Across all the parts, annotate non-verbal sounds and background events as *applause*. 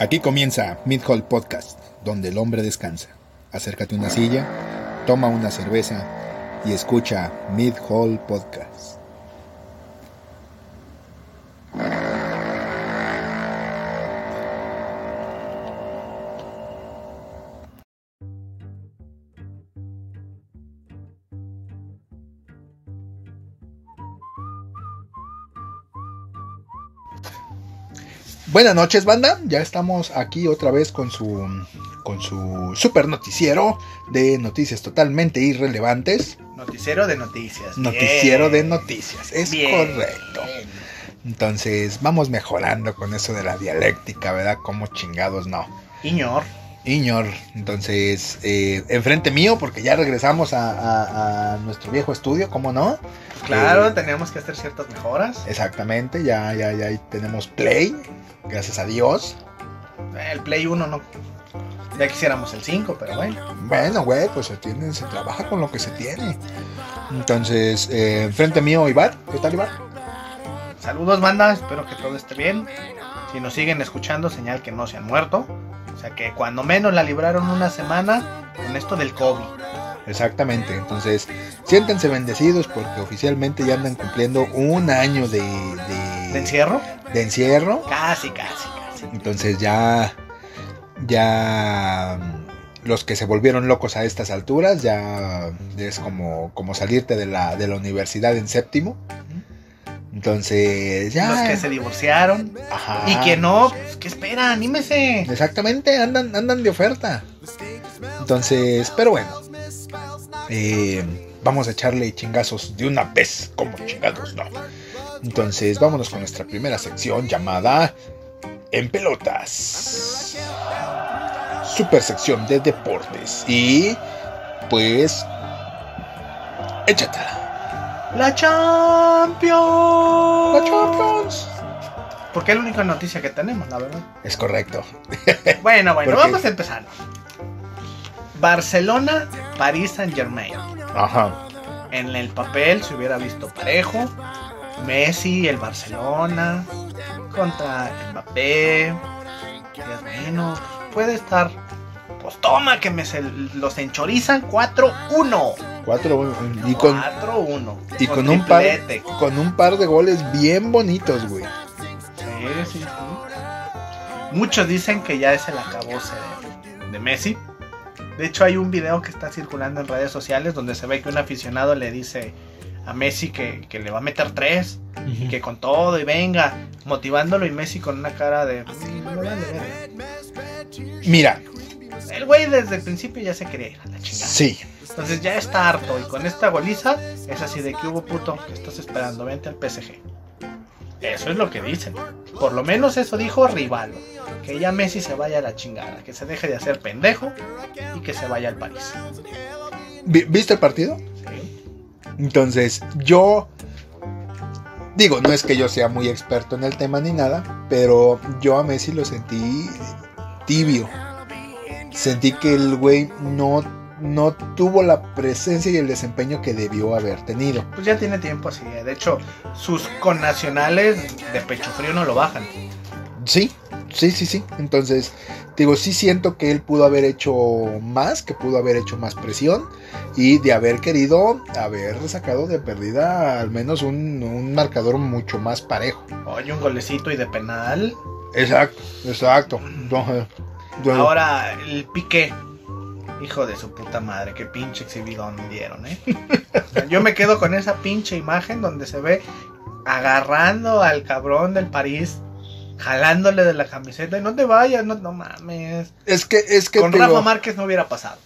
Aquí comienza Mid Hall Podcast, donde el hombre descansa. Acércate a una silla, toma una cerveza y escucha Mid Hall Podcast. Buenas noches, banda. Ya estamos aquí otra vez con su con su super noticiero de noticias totalmente irrelevantes. Noticiero de noticias. Noticiero Bien. de noticias, es Bien. correcto. Entonces, vamos mejorando con eso de la dialéctica, ¿verdad? Como chingados no. Iñor. Iñor, entonces, eh, enfrente mío, porque ya regresamos a, a- a nuestro viejo estudio, ¿cómo no? Claro, Eh, teníamos que hacer ciertas mejoras. Exactamente, ya, ya, ya tenemos Play, gracias a Dios. El Play 1 no. Ya quisiéramos el 5, pero bueno. Bueno, güey, pues se, tiene, se trabaja con lo que se tiene. Entonces, eh, enfrente mío, Iván, ¿qué tal, Iván? Saludos, banda. Espero que todo esté bien. Si nos siguen escuchando, señal que no se han muerto. O sea que cuando menos la libraron una semana con esto del COVID. Exactamente, entonces, siéntense bendecidos porque oficialmente ya andan cumpliendo un año de, de, ¿De encierro? de encierro. Casi, casi, casi. Entonces ya, ya los que se volvieron locos a estas alturas, ya es como, como salirte de la, de la universidad en séptimo. Entonces ya... Los que se divorciaron. Ajá. Y que no, pues, ¿qué espera? Anímese. Exactamente, andan, andan de oferta. Entonces, pero bueno. eh, vamos a echarle chingazos de una vez, como chingados, no. Entonces, vámonos con nuestra primera sección llamada En Pelotas. Super sección de deportes. Y pues. Échatela. La Champions. La Champions. Porque es la única noticia que tenemos, la verdad. Es correcto. *laughs* Bueno, bueno, vamos a empezar. Barcelona, París Saint Germain. Ajá. En el papel se hubiera visto parejo. Messi, el Barcelona, contra Mbappé. Dios bueno, puede estar. Pues toma, que me se los enchorizan 4-1. Cuatro. Y con, 4-1. y con un par, con un par de goles bien bonitos, güey. Sí, sí, sí. Muchos dicen que ya es el acabose de, de Messi. De hecho, hay un video que está circulando en redes sociales donde se ve que un aficionado le dice a Messi que, que le va a meter tres, y que con todo y venga, motivándolo y Messi con una cara de... "Mm, me vale verga". Mira, El güey desde el principio ya se quería ir a la chingada. sí. Entonces ya está harto y con esta goliza es así de que hubo puto, que estás esperando? Vente al PSG. Eso es lo que dicen. Por lo menos eso dijo Rivaldo. Que ya Messi se vaya a la chingada, que se deje de hacer pendejo y que se vaya al París. Vi- ¿Viste el partido? ¿Sí? Entonces, yo digo, no es que yo sea muy experto en el tema ni nada, pero yo a Messi lo sentí tibio. Sentí que el güey no, no tuvo la presencia y el desempeño que debió haber tenido. Pues ya tiene tiempo así. De hecho, sus connacionales de pecho frío no lo bajan. Sí, sí, sí, sí. Entonces, digo, sí siento que él pudo haber hecho más, que pudo haber hecho más presión y de haber querido haber sacado de perdida al menos un, un marcador mucho más parejo. Oye, un golecito y de penal. Exacto, exacto. Yo- Ahora, el piqué. Hijo de su puta madre, qué pinche exhibidón dieron, ¿eh? *laughs* Yo me quedo con esa pinche imagen donde se ve agarrando al cabrón del París, jalándole de la camiseta y no te vayas, no, no mames. Es que, es que Con Rafa digo, Márquez no hubiera pasado.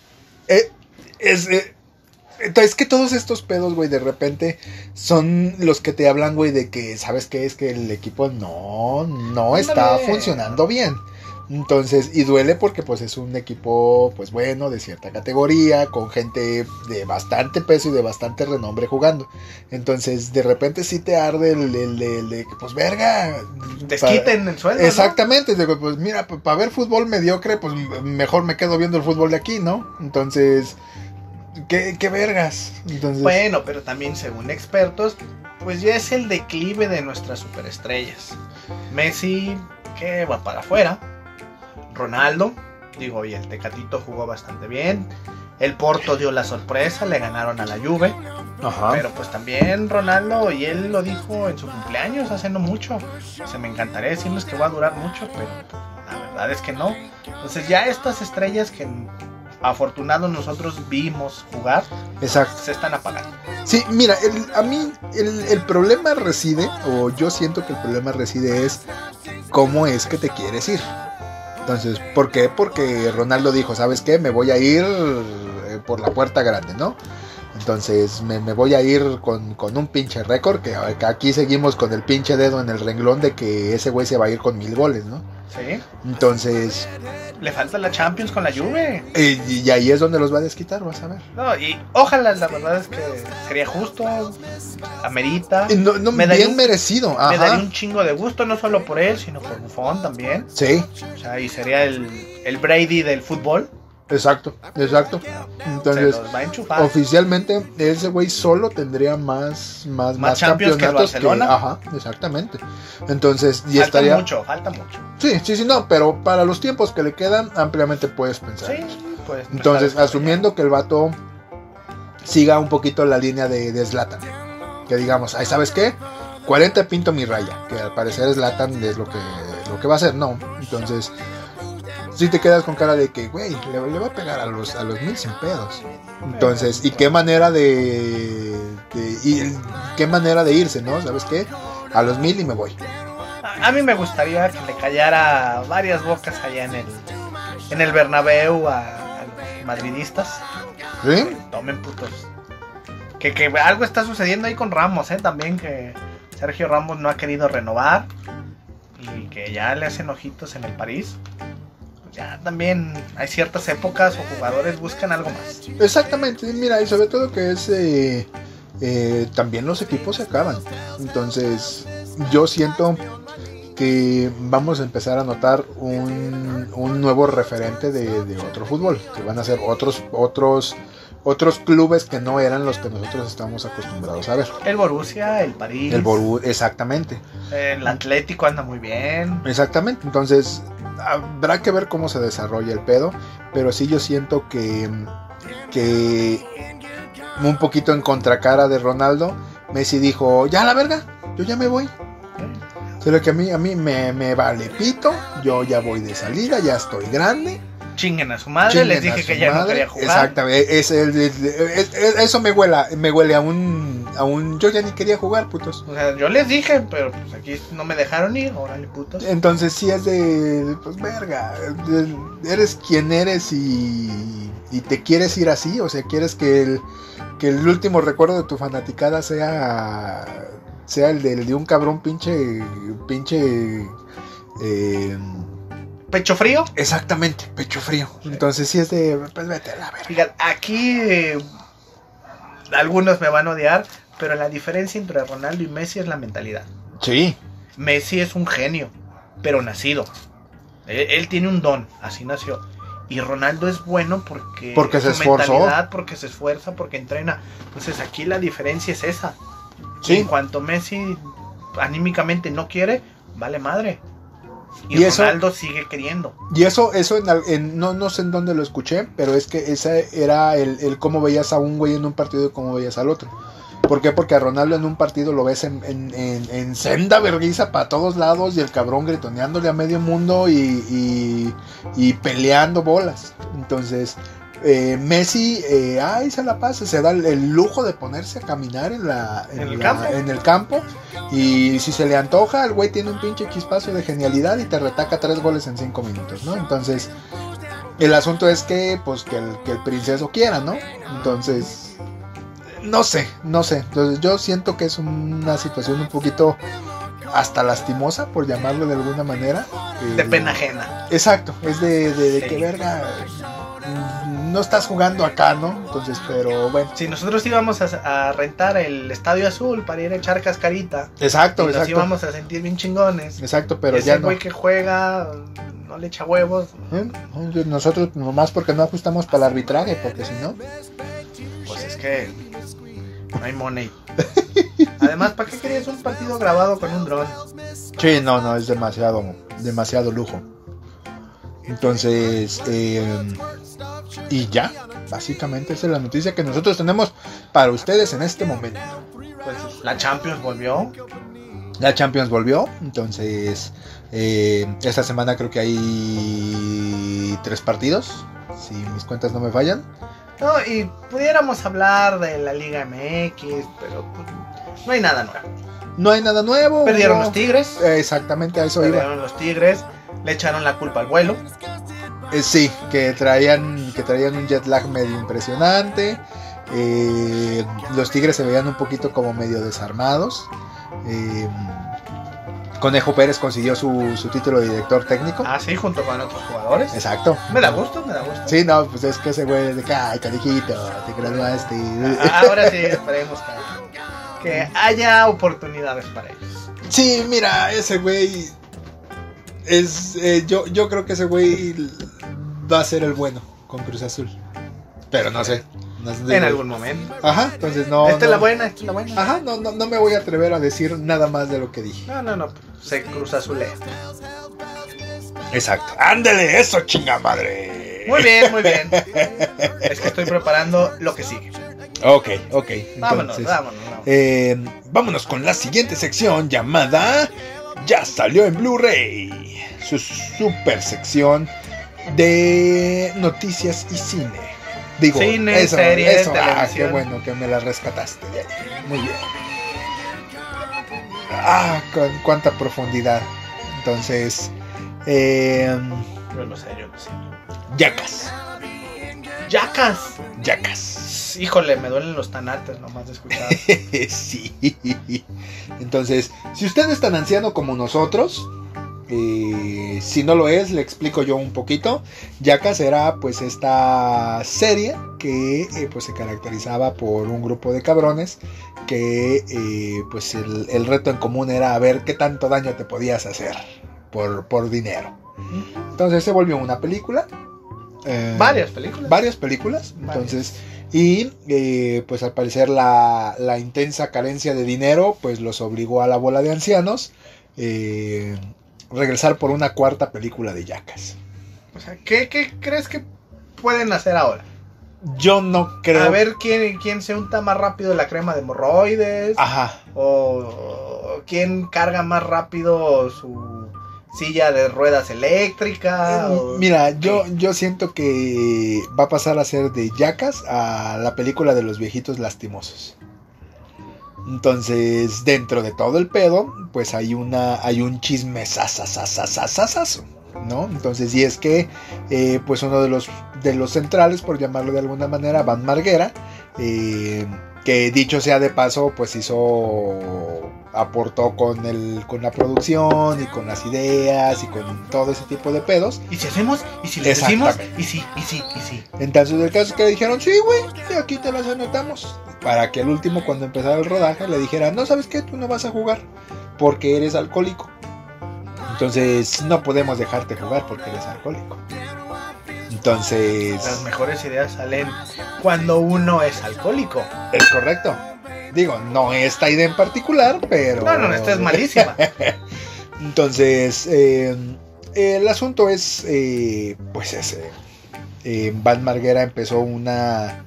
eh, es, eh, entonces, que todos estos pedos, güey, de repente son los que te hablan, güey, de que, ¿sabes qué? Es que el equipo no, no está funcionando bien. Entonces, y duele porque pues es un equipo, pues bueno, de cierta categoría, con gente de bastante peso y de bastante renombre jugando. Entonces, de repente sí te arde el, el- el de que, pues verga. Desquiten el sueldo. ¿no? Exactamente, digo, pues mira, para ver fútbol mediocre, pues mejor me quedo viendo el fútbol de aquí, ¿no? Entonces, ¿qué, qué vergas? Entonces, Bueno, pero también según expertos, pues ya es el declive de nuestras superestrellas. Messi, que va para afuera. Ronaldo. Digo, y el Tecatito jugó bastante bien. El Porto dio la sorpresa, le ganaron a la Juve. Ajá. Pero pues también Ronaldo, y él lo dijo en su cumpleaños hace no mucho. Se me encantaría decirles que va a durar mucho, pero la verdad es que no. Entonces ya estas estrellas que afortunados nosotros vimos jugar, Exacto. se están apagando. Sí, mira, el- a mí el, el problema reside, o yo siento que el problema reside es cómo es que te quieres ir. Entonces, ¿por qué? Porque Ronaldo dijo, ¿sabes qué? Me voy a ir eh, por la puerta grande, ¿no? Entonces me, me voy a ir con, con un pinche récord, que, que aquí seguimos con el pinche dedo en el renglón de que ese güey se va a ir con mil goles, ¿no? ¿Sí? Entonces, Le falta la Champions con la Juve. y ahí es donde los va a desquitar, vas a ver. No, y ojalá, la verdad es que sería justo, amerita. No, no, Me bien un- merecido, Me daría un chingo de gusto, no solo por él, sino por Buffon también. Sí, O sea, y sería el, el Brady del fútbol. Exacto, exacto. Entonces, oficialmente ese güey solo tendría más más, Más Champions que el Barcelona. ajá exactamente entonces y falta estaría mucho, falta mucho. sí sí sí no pero para los tiempos que le quedan ampliamente puedes pensar Sí, pues. no entonces asumiendo que el vato siga un poquito la línea de, de Zlatan que digamos ay sabes qué 40 pinto mi raya que al parecer Zlatan es lo que lo que va a hacer no entonces si te quedas con cara de que, güey, le, le va a pegar a los, a los mil sin pedos. Entonces, ¿y qué manera de, de- y qué manera de irse, no? ¿Sabes qué? A los mil y me voy. A, a mí me gustaría que le callara varias bocas allá en el, en el Bernabéu a, a los madridistas. ¿Sí? Tomen putos. Que, que algo está sucediendo ahí con Ramos, ¿eh? También que Sergio Ramos no ha querido renovar y que ya le hacen ojitos en el París. Ya también hay ciertas épocas o jugadores buscan algo más. Exactamente, mira, y sobre todo que es eh, eh, también los equipos se acaban. Entonces, yo siento que vamos a empezar a notar un, un nuevo referente de, de otro fútbol, que van a ser otros, otros, otros clubes que no eran los que nosotros estamos acostumbrados a ver. El Borussia, el París, El Boru, exactamente, el Atlético anda muy bien. exactamente. Entonces, habrá que ver cómo se desarrolla el pedo, pero sí yo siento que, que un poquito en contracara de Ronaldo, Messi dijo, ya la verga, yo ya me voy. Solo que a mí, a mí me, me vale pito, yo ya voy de salida, ya estoy grande. Chinguen a su madre, chinguen les dije que ya no madre". quería jugar. Exactamente, es el- es- es- es- eso me huele, me huele a un, a un, yo ya ni quería jugar, putos. O sea, yo les dije, pero pues aquí no me dejaron ir, órale putos. Entonces sí es de, pues verga, eres quien eres y, y te quieres ir así, o sea, quieres que el, que el último recuerdo de tu fanaticada sea, sea el de, el de un cabrón pinche, pinche, eh, Pecho frío. exactamente, pecho frío. Entonces sí es de, pues vete a la verga. Fíjate, aquí eh, algunos me van a odiar, pero la diferencia entre Ronaldo y Messi es la mentalidad. Sí, Messi es un genio, pero nacido. Él, él tiene un don, así nació. Y Ronaldo es bueno porque, Porque se esforzó. mentalidad, porque se esfuerza, porque entrena. Entonces aquí la diferencia es esa. Sí. En cuanto Messi anímicamente no quiere, vale madre. Y, Y eso- Ronaldo sigue queriendo. Y eso, eso en, en- no, no sé en dónde lo escuché, pero es que ese era el, el cómo veías a un güey en un partido y cómo veías al otro. ¿Por qué? Porque a Ronaldo en un partido lo ves en, en, en- en senda vergüenza para todos lados y el cabrón gritoneándole a medio mundo y, y, y peleando bolas. Entonces, eh, Messi, eh, ay, se la pasa, se da el, el lujo de ponerse a caminar en, la, En el la- campo. en el campo y si se le antoja, el güey tiene un pinche chispazo de genialidad y te retaca tres goles en cinco minutos, ¿no? Entonces, el asunto es que, pues, que el, que el princeso quiera, ¿no? Entonces, no sé, no sé. Entonces, yo siento que es una situación un poquito hasta lastimosa, por llamarlo de alguna manera. De Eh, pena ajena. Exacto, es de, de, de Sí. que verga. No estás jugando acá, ¿no? Entonces, pero bueno. Si nosotros íbamos a, a rentar el Estadio Azul para ir a echar cascarita, Exacto, y nos exacto. íbamos a sentir bien chingones. Exacto, pero ese ya no. güey que juega no le echa huevos, ¿Eh? Nosotros nomás porque no ajustamos para el arbitraje, porque si no. pues es que no hay money. *laughs* Además, ¿para qué querías un partido grabado con un dron? Sí, no, no, es demasiado, demasiado lujo. Entonces, eh, y ya, básicamente esa es la noticia que nosotros tenemos para ustedes en este momento. Pues la Champions volvió. La Champions volvió, entonces eh, esta semana creo que hay tres partidos, si mis cuentas no me fallan. No, y pudiéramos hablar de la Liga MX, pero pues, no hay nada nuevo. No hay nada nuevo. Perdieron no. los Tigres. Exactamente, a eso Perdieron iba. los Tigres. Le echaron la culpa al vuelo. Eh, sí, que traían, que traían un jet lag medio impresionante. Eh, los Tigres se veían un poquito como medio desarmados. Eh, Conejo Pérez consiguió su, su título de director técnico. Ah, sí, junto con otros jugadores. Exacto. Me da gusto, me da gusto. Sí, no, pues es que ese güey es de que, ay, canijito, te graduaste. Ah, Ahora sí, esperemos que, que haya oportunidades para ellos. Sí, mira, ese güey es, eh, yo, yo creo que ese güey va a ser el bueno con Cruz Azul. Pero no sé. no sé. En algún momento. Ajá, entonces no. esta es la buena, esta es la buena. Ajá, no, no, no me voy a atrever a decir nada más de lo que dije. No, no, no. Se cruza su ley. Exacto. Ándele, eso chinga madre. Muy bien, muy bien. Es que estoy preparando lo que sigue. Ok, ok. Vámonos, vámonos. eh, vámonos con la siguiente sección llamada Ya salió en Blu-ray. Su super sección de noticias y cine. Digo, Cine, eso, series, eso, ah, qué bueno que me la rescataste de ahí. Muy bien. Ah, con cuánta profundidad. Entonces, eh, Yo no sé, yo no sé. Yacas. Yacas. Yacas. Híjole, me duelen los tanates nomás de escuchar. *laughs* sí. Entonces, si usted es tan anciano como nosotros, eh, si no lo es, le explico yo un poquito. Yacas era pues esta serie que eh, pues se caracterizaba por un grupo de cabrones que eh, pues el, el reto en común era ver qué tanto daño te podías hacer por, por dinero. Entonces se volvió una película. eh, Varias películas. varias películas. Varias. Entonces, y eh, pues al parecer la, la intensa carencia de dinero, pues los obligó a la bola de ancianos eh, regresar por una cuarta película de Yacas. O sea, ¿qué, qué crees que pueden hacer ahora? Yo no creo. A ver quién, quién se unta más rápido la crema de hemorroides. Ajá. O quién carga más rápido su silla de ruedas eléctrica. o- Eh, Mira, yo, yo siento que va a pasar a ser de Yacas a la película de los viejitos lastimosos. Entonces, dentro de todo el pedo, pues hay una, hay un chisme sasasasasasasaso, ¿no? Entonces, y es que, eh, pues uno de los, de los centrales, por llamarlo de alguna manera, Van Marguera, eh, que dicho sea de paso, pues hizo, aportó con el, con la producción y con las ideas y con todo ese tipo de pedos. ¿Y si hacemos? ¿Y si le decimos? ¿Y si? ¿Y si? ¿Y si? Entonces el caso es que le dijeron, sí, güey, aquí te las anotamos. Para que al último, cuando empezara el rodaje, le dijera, no, ¿sabes qué? Tú no vas a jugar porque eres alcohólico. Entonces no podemos dejarte jugar porque eres alcohólico. Entonces, Las mejores ideas salen cuando uno es alcohólico. es correcto. Digo, no esta idea en particular, pero... No, no, esta es malísima. *laughs* Entonces, eh, el asunto es, eh, pues ese. Eh, Van Marguera empezó una,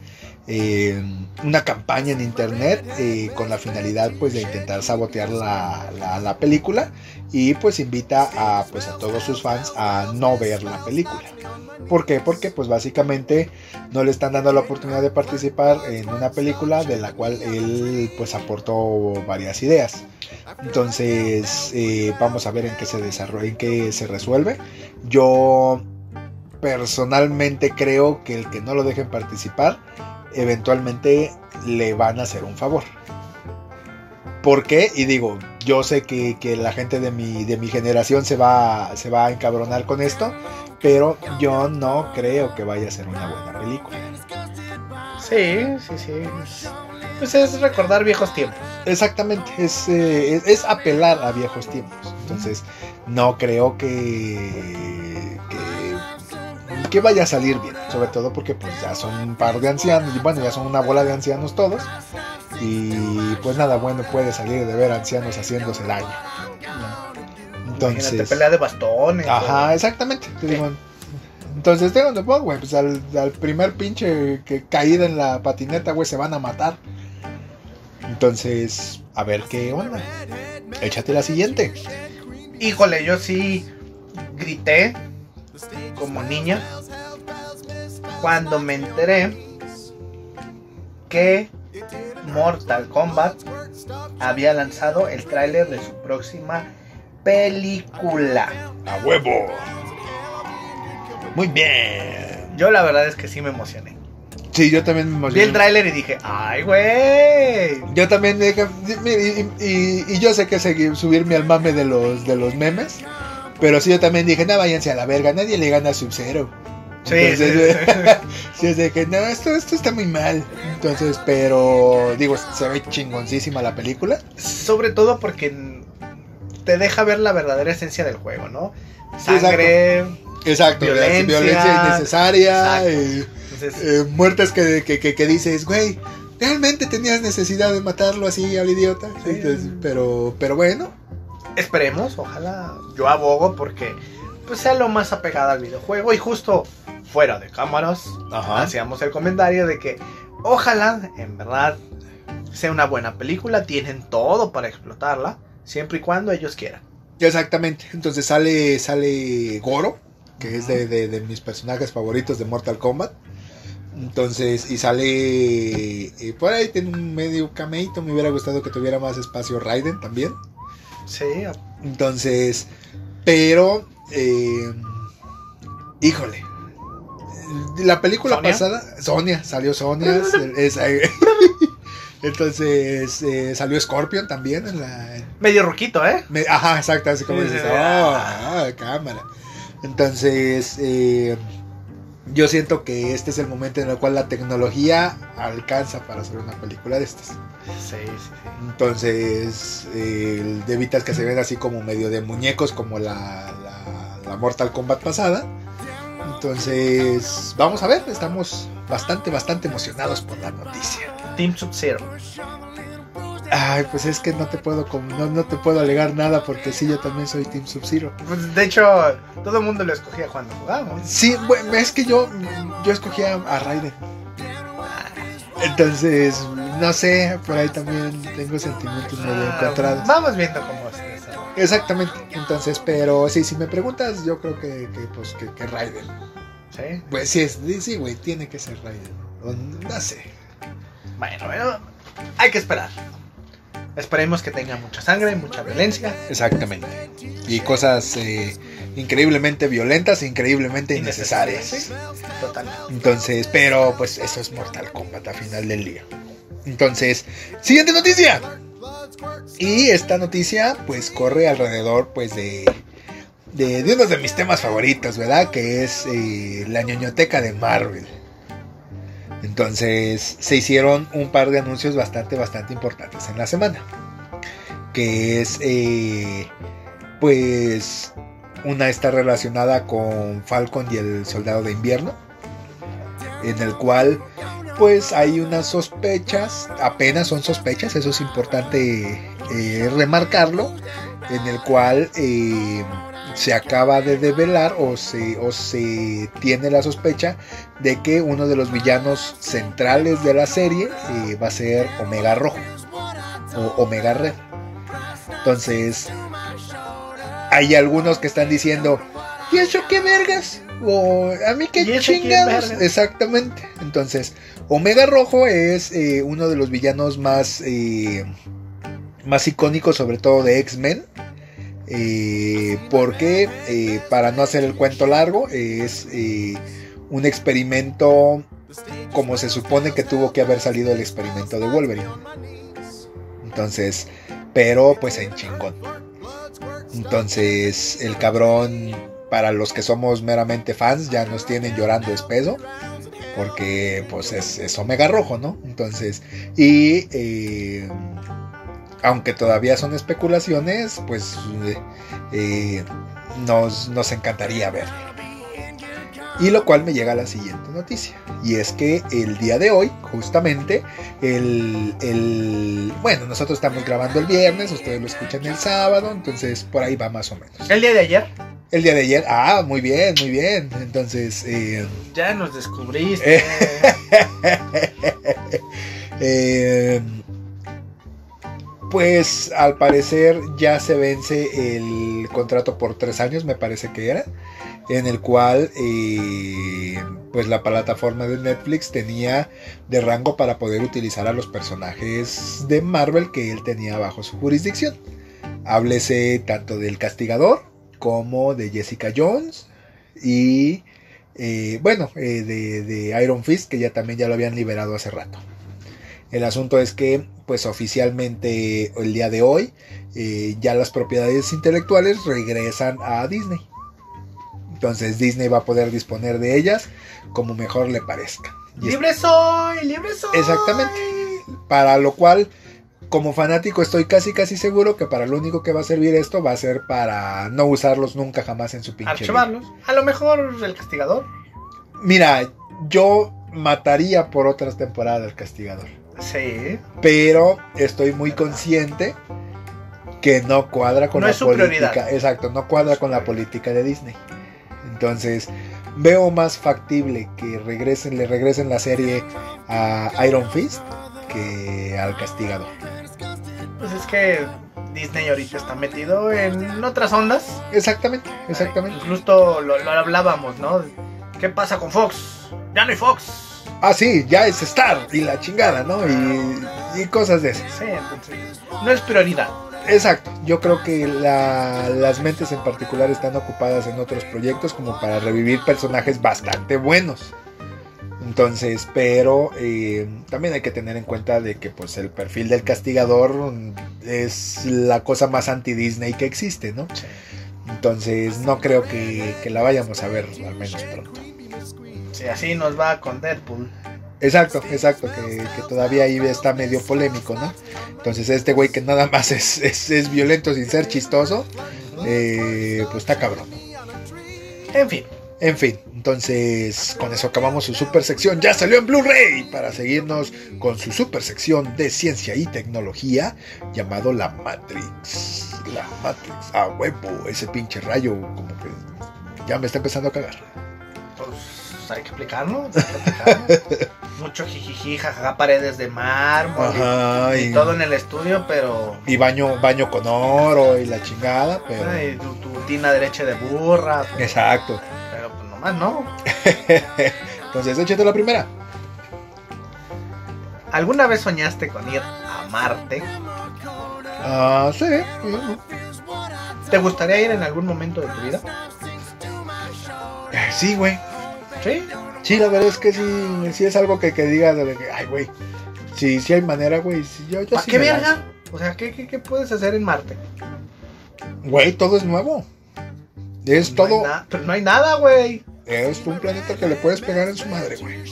eh, una campaña en internet eh, con la finalidad pues de intentar sabotear la, la- la película y pues invita a, pues, a todos sus fans a no ver la película. ¿Por qué? Porque pues básicamente no le están dando la oportunidad de participar en una película de la cual él pues aportó varias ideas. Entonces, eh, vamos a ver en qué se desarrolla, en qué se resuelve. Yo personalmente creo que el que no lo dejen participar, eventualmente le van a hacer un favor. ¿Por qué? Y digo, yo sé que, que la gente de mi, de mi generación se va, se va a encabronar con esto, pero yo no creo que vaya a ser una buena película. Sí, sí, sí. Pues es recordar viejos tiempos. Exactamente, es, eh, es, es apelar a viejos tiempos. Entonces, no creo que, que, vaya a salir bien. Sobre todo porque pues ya son un par de ancianos, y bueno, ya son una bola de ancianos todos. Y pues nada bueno puede salir de ver ancianos haciéndose daño. Imagínate Entonces, pelea de bastones. ajá, exactamente. Te digo, Entonces, ¿de dónde pongo, güey? Pues al, al primer pinche que caída en la patineta, güey, se van a matar. Entonces, a ver qué onda. Échate la siguiente. Híjole, yo sí grité como niña cuando me enteré que Mortal Kombat había lanzado el tráiler de su próxima película. A huevo. Muy bien. Yo la verdad es que sí me emocioné. Sí, yo también me Vi emocioné. el tráiler y dije, ay, güey. Yo también dije, y, y- y yo sé que seguir, subirme al mame de los, de los memes, pero sí yo también dije, no, váyanse a la verga, nadie le gana a Sub-Zero. Sí, Entonces, sí, *laughs* que no, esto, esto está muy mal. Entonces, pero digo, se ve chingoncísima la película. Sobre todo porque te deja ver la verdadera esencia del juego, ¿no? Exacto. Sangre. Exacto, Violencia. violencia innecesaria, Exacto. eh, Entonces, eh, muertes que, que, que, que dices, güey, realmente tenías necesidad de matarlo así al idiota. Entonces, pero, pero bueno, esperemos, ojalá. Yo abogo porque pues sea lo más apegada al videojuego y justo fuera de cámaras Ajá. hacíamos el comentario de que ojalá en verdad sea una buena película, tienen todo para explotarla, siempre y cuando ellos quieran. Exactamente. Entonces sale, sale Goro, que es de, de- de mis personajes favoritos de Mortal Kombat. Entonces, y sale eh, por ahí tiene un medio cameito. Me hubiera gustado que tuviera más espacio Raiden también. Sí, Entonces, pero, eh, híjole. La película ¿Sonia? pasada, Sonia, salió Sonia. *laughs* es- es- *laughs* entonces, eh, salió Scorpion también en la, medio roquito, ¿eh? me- ajá, exacto, así como dices, oh, sí. ah, cámara. Entonces, eh, yo siento que este es el momento en el cual la tecnología alcanza para hacer una película de estas. Sí, sí, sí. Entonces, eh, evitas que se ven así como medio de muñecos como la, la, la Mortal Kombat pasada. Entonces, vamos a ver, estamos bastante, bastante emocionados por la noticia. Team Sub-Zero. Ay, pues es que no te puedo no, no te puedo alegar nada porque sí, yo también soy Team Sub-Zero. Pues, de hecho, todo el mundo lo escogía cuando jugábamos. Sí, bueno, es que yo, yo escogía a Raiden. Entonces, no sé, por ahí también tengo sentimientos medio Ah, encontrados. Vamos viendo cómo se desarrolla. Exactamente, entonces, pero sí, si me preguntas, yo creo que, que, pues, que, que Raiden. ¿Sí? Pues sí, es- sí, güey, tiene que ser Raiden. O no sé. Bueno, bueno, hay que esperar. Esperemos que tenga mucha sangre, mucha violencia. Exactamente. Y cosas eh, increíblemente violentas, increíblemente innecesarias. Sí, total. Entonces, pero pues eso es Mortal Kombat a final del día. Entonces, siguiente noticia. Y esta noticia pues corre alrededor pues de, de, uno de mis temas favoritos, ¿verdad? Que es eh, la ñoñoteca de Marvel. Entonces se hicieron un par de anuncios bastante, bastante importantes en la semana. Que es eh, pues una está relacionada con Falcon y el Soldado de Invierno en el cual pues hay unas sospechas, apenas son sospechas, eso es importante eh, remarcarlo, en el cual eh, se acaba de develar o se, o se tiene la sospecha de que uno de los villanos centrales de la serie eh, va a ser Omega Rojo o Omega Red. Entonces, hay algunos que están diciendo, ¿y eso qué vergas? O a mí qué ¿Y eso qué chingados. Exactamente. Entonces, Omega Rojo es eh, uno de los villanos más, eh, más icónicos, sobre todo de X-Men. Eh, porque, para no hacer el cuento largo, es un experimento como se supone que tuvo que haber salido el experimento de Wolverine. Entonces, pero pues en chingón. Entonces, el cabrón, para los que somos meramente fans, ya nos tienen llorando espeso. Porque pues es, es Omega Rojo, ¿no? Entonces, y eh, aunque todavía son especulaciones, pues eh, nos, nos encantaría verlo. Y lo cual me llega a la siguiente noticia. Y es que el día de hoy, justamente, el, el- Bueno, nosotros estamos grabando el viernes, ustedes lo escuchan el sábado, entonces por ahí va más o menos. El día de ayer, El día de ayer. Ah, muy bien, muy bien. Entonces. Eh, ya nos descubriste. *laughs* eh, pues al parecer ya se vence el contrato por tres años, me parece que era, en el cual eh, pues la plataforma de Netflix tenía de rango para poder utilizar a los personajes de Marvel que él tenía bajo su jurisdicción. Háblese tanto del Castigador como de Jessica Jones y eh, bueno, eh, de, de Iron Fist que ya también ya lo habían liberado hace rato. El asunto es que, pues oficialmente el día de hoy, eh, ya las propiedades intelectuales regresan a Disney. Entonces Disney va a poder disponer de ellas como mejor le parezca. libre soy, libre soy. Exactamente. Para lo cual, como fanático, estoy casi casi seguro que para lo único que va a servir esto va a ser para no usarlos nunca jamás en su pinche. Archivarlos. A lo mejor el castigador. Mira, yo mataría por otras temporadas el castigador. Sí. Pero estoy muy consciente que no cuadra con no la es su política. prioridad. Exacto, no cuadra con la política de Disney. Entonces, veo más factible que regresen, le regresen la serie a Iron Fist que al Castigador. Pues es que Disney ahorita está metido en otras ondas. Exactamente, exactamente. Justo lo, lo hablábamos, ¿no? ¿Qué pasa con Fox? Ya no hay Fox. Ah, sí, ya es Star y la chingada, ¿no? Y, y cosas de esas. Sí, entonces, no es prioridad. Exacto, yo creo que la- las mentes en particular están ocupadas en otros proyectos como para revivir personajes bastante buenos. Entonces, pero eh, también hay que tener en cuenta de que pues el perfil del castigador es la cosa más anti-Disney que existe, ¿no? Entonces no creo que, que la vayamos a ver al menos pronto. Si así nos va con Deadpool. Exacto, exacto, que, que todavía ahí está medio polémico, ¿no? Entonces este güey que nada más es, es, es violento sin ser chistoso, eh, pues está cabrón. En fin, En fin, entonces con eso acabamos su super sección. Ya salió en Blu-ray para seguirnos con su super sección de ciencia y tecnología llamado La Matrix. La Matrix. A huevo, ese pinche rayo como que ya me está empezando a cagar. pues hay que explicarlo. *laughs* Mucho jijiji, jajaja, paredes de mármol y- Ajá, y, y, todo en el estudio, pero. y baño, baño con oro y la chingada, pero... Ay, tu, tu tina de leche de burra. Pero, Exacto. Nomás no. *laughs* Entonces, échate la primera. ¿Alguna vez soñaste con ir a Marte? Ah, sí. ¿Te gustaría ir en algún momento de tu vida? Eh, Sí, güey. Sí. Sí, la verdad es que sí, sí es algo que, que digas de que, ay, güey. Sí, sí hay manera, güey. sí, yo, yo ¿Para sí qué verga? O sea, ¿qué, qué, qué puedes hacer en Marte? Güey, todo es nuevo. Es No todo. pero no hay nada, güey. Es un planeta que le puedes pegar en su madre, güey.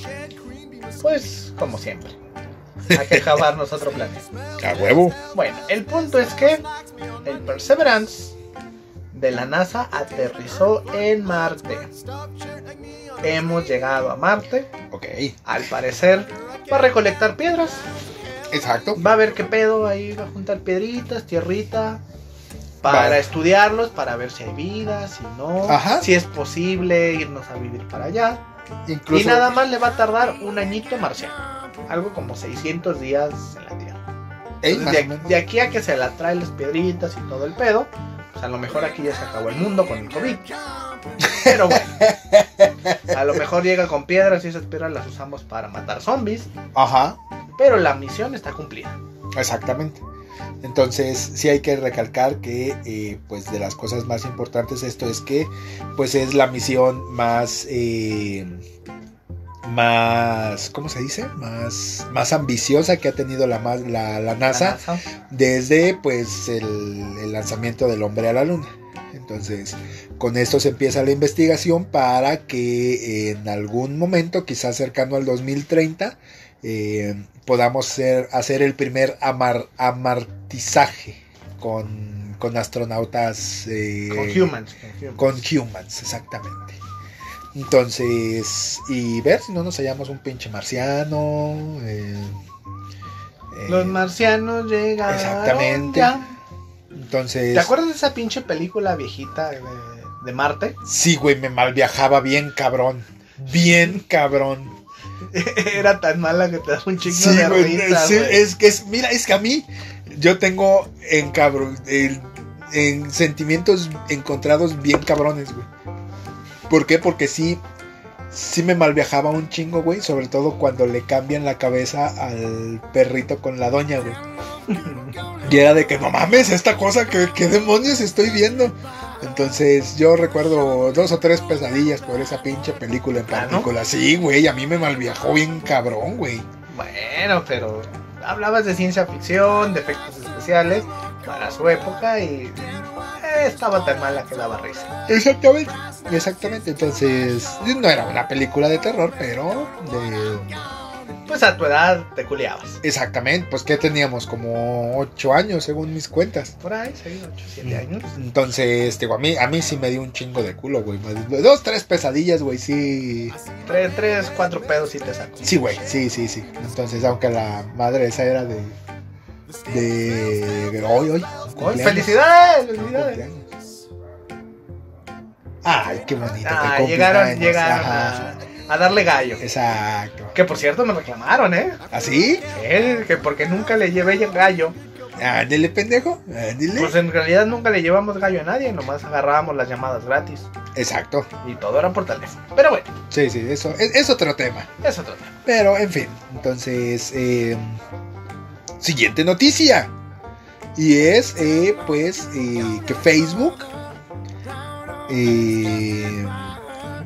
Pues, como siempre. Hay que acabarnos otro planeta. A huevo. Bueno, el punto es que el Perseverance de la NASA aterrizó en Marte. Hemos llegado a Marte. Ok. Al parecer, va a recolectar piedras. Exacto. Va a ver qué pedo ahí, va a juntar piedritas, tierrita. Para estudiarlos, para ver si hay vida, si no, Ajá. si es posible irnos a vivir para allá. Incluso. Y nada más le va a tardar un añito marciano. Algo como 600 días en la Tierra. Ey, Entonces, más de, aquí a que se la trae las piedritas y todo el pedo, pues a lo mejor aquí ya se acabó el mundo con el COVID. Pero bueno, a lo mejor llega con piedras y esas piedras las usamos para matar zombies. Ajá. Pero la misión está cumplida. Exactamente. Entonces, sí hay que recalcar que, eh, pues, de las cosas más importantes esto es que, pues, es la misión más, eh, más, ¿cómo se dice? Más, más ambiciosa que ha tenido la, la NASA La NASA. desde, pues, el, el lanzamiento del hombre a la luna. Entonces, con esto se empieza la investigación para que en algún momento, quizás cercano al 2030, eh, podamos ser- hacer el primer amar- amartizaje con, con astronautas. eh, Con humans. Con humans. Con humans, exactamente. Entonces, y ver si no nos hallamos un pinche marciano. eh, Los marcianos llegaron. Exactamente. ya. Entonces. ¿Te acuerdas de esa pinche película viejita de, de Marte. Sí, güey, me malviajaba bien cabrón. Bien cabrón. *laughs* Era tan mala que te da un chingo Sí, de güey, risa, sí, güey. es que es, mira, es que a mí yo tengo en cabrón, el- en sentimientos encontrados bien cabrones, güey. ¿Por qué? Porque sí, sí me malviajaba un chingo, güey, sobre todo cuando le cambian la cabeza al perrito con la doña, güey. *laughs* Y era de que no mames, esta cosa, que qué demonios estoy viendo? Entonces yo recuerdo dos o tres pesadillas por esa pinche película en Ah, ¿no? particular. Sí, güey, a mí me malviajó bien cabrón, güey. Bueno, pero hablabas de ciencia ficción, de efectos especiales para su época y eh, estaba tan mala que daba risa. Exactamente. Exactamente. Entonces, no era una película de terror, pero de... Pues a tu edad te culiabas. Exactamente. Pues que teníamos como ocho años, según mis cuentas. Por ahí, 6, 8, 7 años. Entonces, digo, a mí, a mí sí me dio un chingo de culo, güey. Dos, tres pesadillas, güey, sí. 3, 3, 4 pedos y te saco. Sí, güey, sí, sí, sí. Entonces, aunque la madre esa era de... De... Hoy, hoy. ¡Ay, ¡Felicidades! ¡Felicidades! Ay, qué bonito. Ah, llegaron, llegaron a, a darle gallo. Exacto. Que por cierto me reclamaron, ¿eh? ¿Así? Sí, que porque nunca le llevé gallo. Ándele, pendejo. Ándele. Pues en realidad nunca le llevamos gallo a nadie, nomás agarrábamos las llamadas gratis. Exacto. Y todo era por teléfono. Pero bueno, Sí, sí, eso es, es otro tema. es otro tema. Pero, en fin. Entonces, eh, siguiente noticia. Y es, eh, pues, eh, que Facebook, eh,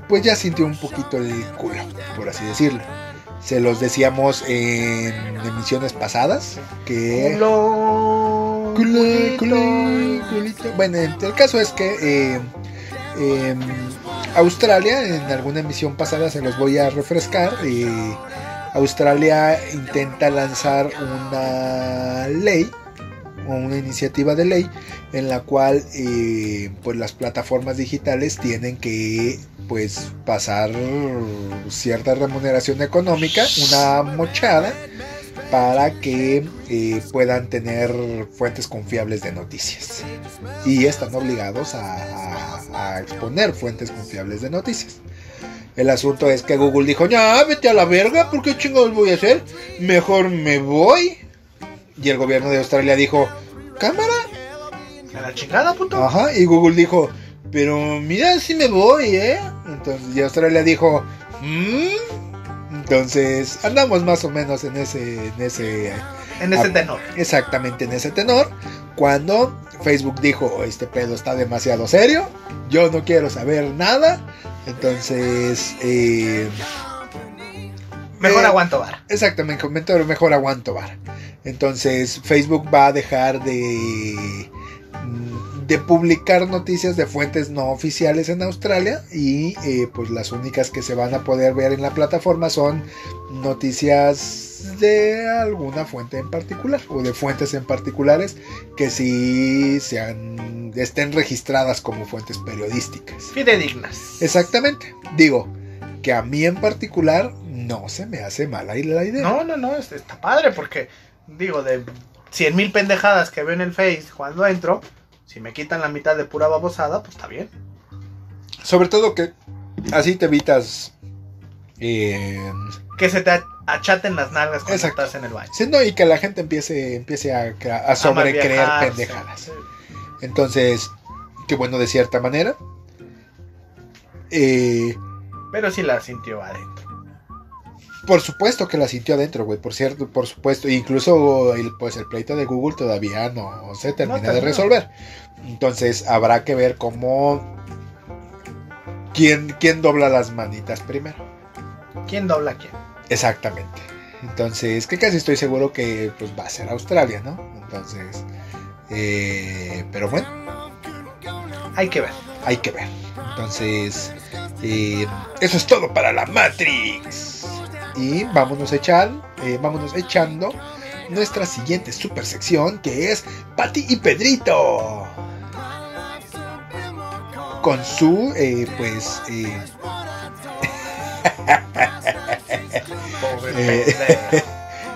pues ya sintió un poquito el culo, por así decirlo. Se los decíamos en emisiones pasadas, que... Culo, Culo, culo. Bueno, el caso es que eh, Australia, en alguna emisión pasada se los voy a refrescar, eh, Australia intenta lanzar una ley una iniciativa de ley en la cual eh, pues las plataformas digitales tienen que pues pasar cierta remuneración económica, una mochada para que eh, puedan tener fuentes confiables de noticias. Y están obligados a, a- a exponer fuentes confiables de noticias. El asunto es que Google dijo, ya, vete a la verga, ¿por qué chingados voy a hacer? Mejor me voy. Y el gobierno de Australia dijo, cámara. A la chingada, puto. Ajá, y Google dijo, pero mira si me voy, ¿eh? Entonces, y Australia dijo, "Mm". Entonces, andamos más o menos en ese, en ese En ese tenor. exactamente en ese tenor. Cuando Facebook dijo, este pedo está demasiado serio, yo no quiero saber nada. Entonces, eh, Mejor eh, aguanto vara. exactamente, comentó, mejor aguanto vara. Entonces, Facebook va a dejar de, de publicar noticias de fuentes no oficiales en Australia y eh, pues las únicas que se van a poder ver en la plataforma son noticias de alguna fuente en particular o de fuentes en particulares que sí sean estén registradas como fuentes periodísticas. Fidedignas. Exactamente. Digo que a mí en particular no se me hace mala la idea. No, no, no, está padre porque, digo, de 100 mil pendejadas que veo en el Face cuando entro, si me quitan la mitad de pura babosada, pues está bien. Sobre todo que así te evitas. eh, Que se te a- achaten las nalgas cuando Exacto. estás en el baño. sí, no, y que la gente empiece, empiece a, a sobrecreer malviajarse. pendejadas. Sí. Entonces, qué bueno de cierta manera. Eh, Pero sí la sintió adentro. Por supuesto que la sintió adentro, güey. Por cierto, por supuesto. Incluso el, pues el pleito de Google todavía no se termina de resolver. Entonces habrá que ver cómo. ¿Quién, quién dobla las manitas primero? ¿Quién dobla a quién? Exactamente. Entonces, que casi estoy seguro que pues, va a ser Australia, ¿no? Entonces, eh, pero bueno, Hay que ver. hay que ver. Entonces, eh, eso es todo para la Matrix. Y vámonos a echar, eh, vámonos echando nuestra siguiente super sección que es Patty y Pedrito. Con su, eh, pues, eh, *laughs* Eh.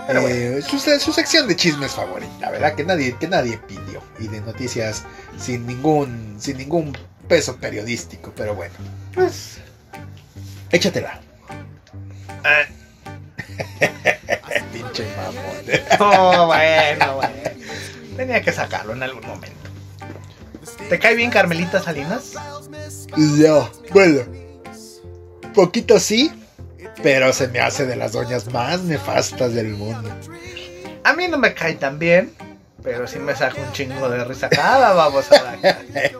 Eh, su, su sección de chismes favorita, ¿verdad? Que nadie, que nadie pidió. Y de noticias sin ningún, sin ningún peso periodístico, pero bueno. Pues. Échatela. Pinche mamón. Oh, bueno, bueno. Tenía que sacarlo en algún momento. ¿Te cae bien Carmelita Salinas? No, bueno. Poquito sí, pero se me hace de las doñas más nefastas del mundo. A mí no me cae tan bien, pero sí me saca un chingo de risa cada vamos a ver.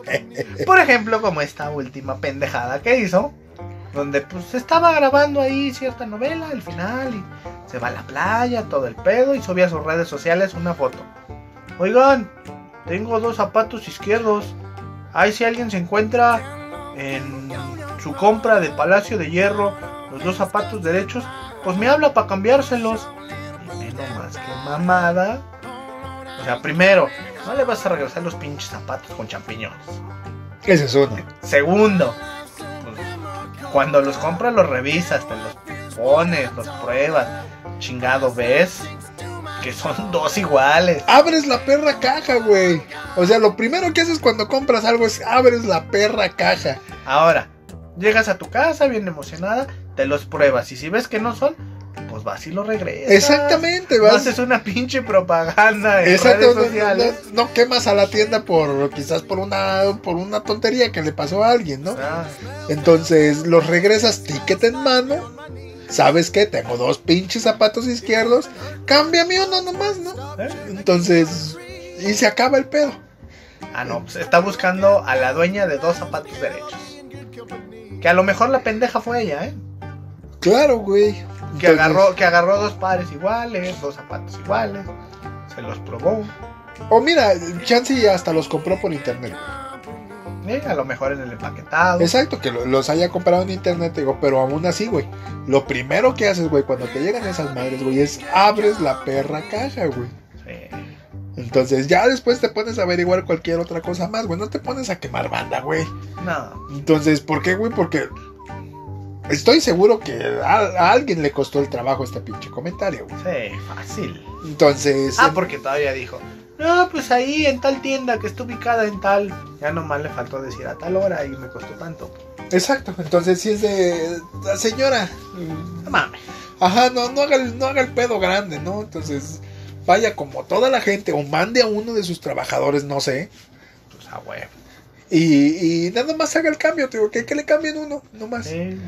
Por ejemplo, como esta última pendejada que hizo, donde pues estaba grabando ahí cierta novela, el final, y se va a la playa, todo el pedo, y subía a sus redes sociales una foto. Oigan, tengo dos zapatos izquierdos. Ahí si alguien se encuentra en su compra de Palacio de Hierro, los dos zapatos derechos, pues me habla para cambiárselos. Y menos más que mamada. O sea, primero, no le vas a regresar los pinches zapatos con champiñones. Ese es uno. Segundo, cuando los compras los revisas, te los pones, los pruebas. Chingado, ves que son *laughs* dos iguales. Abres la perra caja, güey. O sea, lo primero que haces cuando compras algo es abres la perra caja. Ahora, llegas a tu casa bien emocionada, te los pruebas y si ves que no son, pues vas y lo regresas. Exactamente, vas. No haces una pinche propaganda en redes sociales. No, no, quemas a la tienda por quizás por una por una tontería que le pasó a alguien, ¿no? Ah. Entonces los regresas ticket en mano. ¿Sabes qué? Tengo dos pinches zapatos izquierdos. Cámbiame uno nomás, ¿no? ¿Eh? Entonces, y se acaba el pedo. Ah, no, pues está buscando a la dueña de dos zapatos derechos. Que a lo mejor la pendeja fue ella, ¿eh? Claro, güey. Que, agarró, que agarró dos pares iguales, dos zapatos iguales, se los probó. O mira, Chansey hasta los compró por internet. Eh, a lo mejor en el empaquetado. Exacto, que los haya comprado en internet, digo, pero aún así, güey. Lo primero que haces, güey, cuando te llegan esas madres, güey, es abres la perra caja, güey. Sí. Entonces ya después te pones a averiguar cualquier otra cosa más, güey. No te pones a quemar banda, güey. No. Entonces, ¿por qué, güey? Porque Estoy seguro que a, alguien le costó el trabajo este pinche comentario. Güey. Sí, fácil. Entonces. Ah, porque todavía dijo. No, pues ahí en tal tienda que está ubicada en tal. Ya nomás le faltó decir a tal hora y me costó tanto. Exacto, entonces si es de. La señora. No mames. Ajá, no, no, haga el, no haga el pedo grande, ¿no? Entonces, vaya como toda la gente o mande a uno de sus trabajadores, no sé. Pues a huevo. Y, y nada más haga el cambio, digo, que, que le cambien uno, nomás. Sí.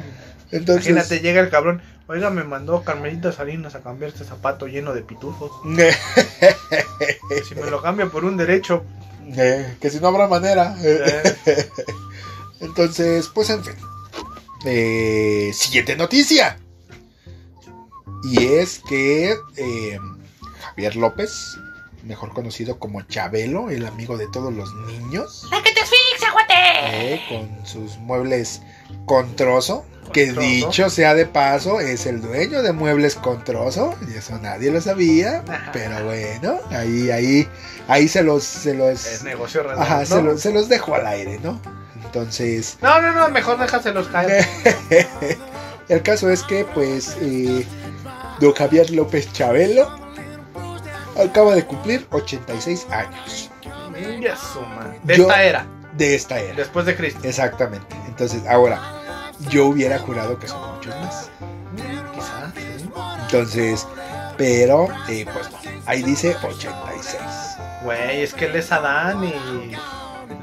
Entonces, Imagínate, llega el cabrón. Oiga, me mandó Carmelita Salinas a cambiar este zapato lleno de pitufos. *laughs* si me lo cambia por un derecho. Eh, que si no habrá manera. Eh. *laughs* Entonces, pues en fin. Eh, siguiente noticia. Y es que Javier López, mejor conocido como Chabelo, el amigo de todos los niños. ¡La que te asfixia, guate! con sus muebles con trozo que dicho sea de paso, es el dueño de Muebles con Trozo. Y eso nadie lo sabía. Pero bueno, ahí, ahí, ahí se los, se los. Es negocio redondo. Ajá, se los, se los dejo al aire, ¿no? Entonces. No, no, no, mejor déjaselos caer. *laughs* el caso es que, pues, eh, don Javier López Chabelo acaba de cumplir 86 años. De esta era. De esta era. Después de Cristo. Exactamente. Entonces, ahora yo hubiera jurado que son muchos más. Quizá, Entonces, pero, eh, pues no. Ahí dice 86. Güey, es que él es Adán y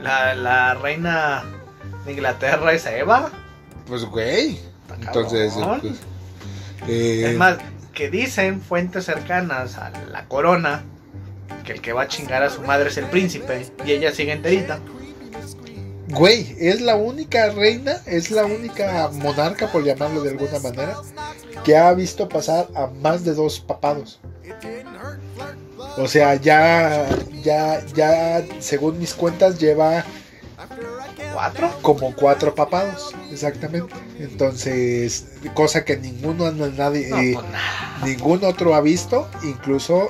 la, la reina de Inglaterra es Eva. Pues, güey. Entonces, pues, eh, es más, que dicen fuentes cercanas a la corona que el que va a chingar a su madre es el príncipe y ella sigue enterita. Güey, es la única reina, es la única monarca, por llamarlo de alguna manera, que ha visto pasar a más de dos papados. O sea, ya, ya, ya, según mis cuentas, lleva cuatro, como cuatro papados, exactamente. Entonces, cosa que ninguno, nadie, eh, pues ningún otro ha visto, incluso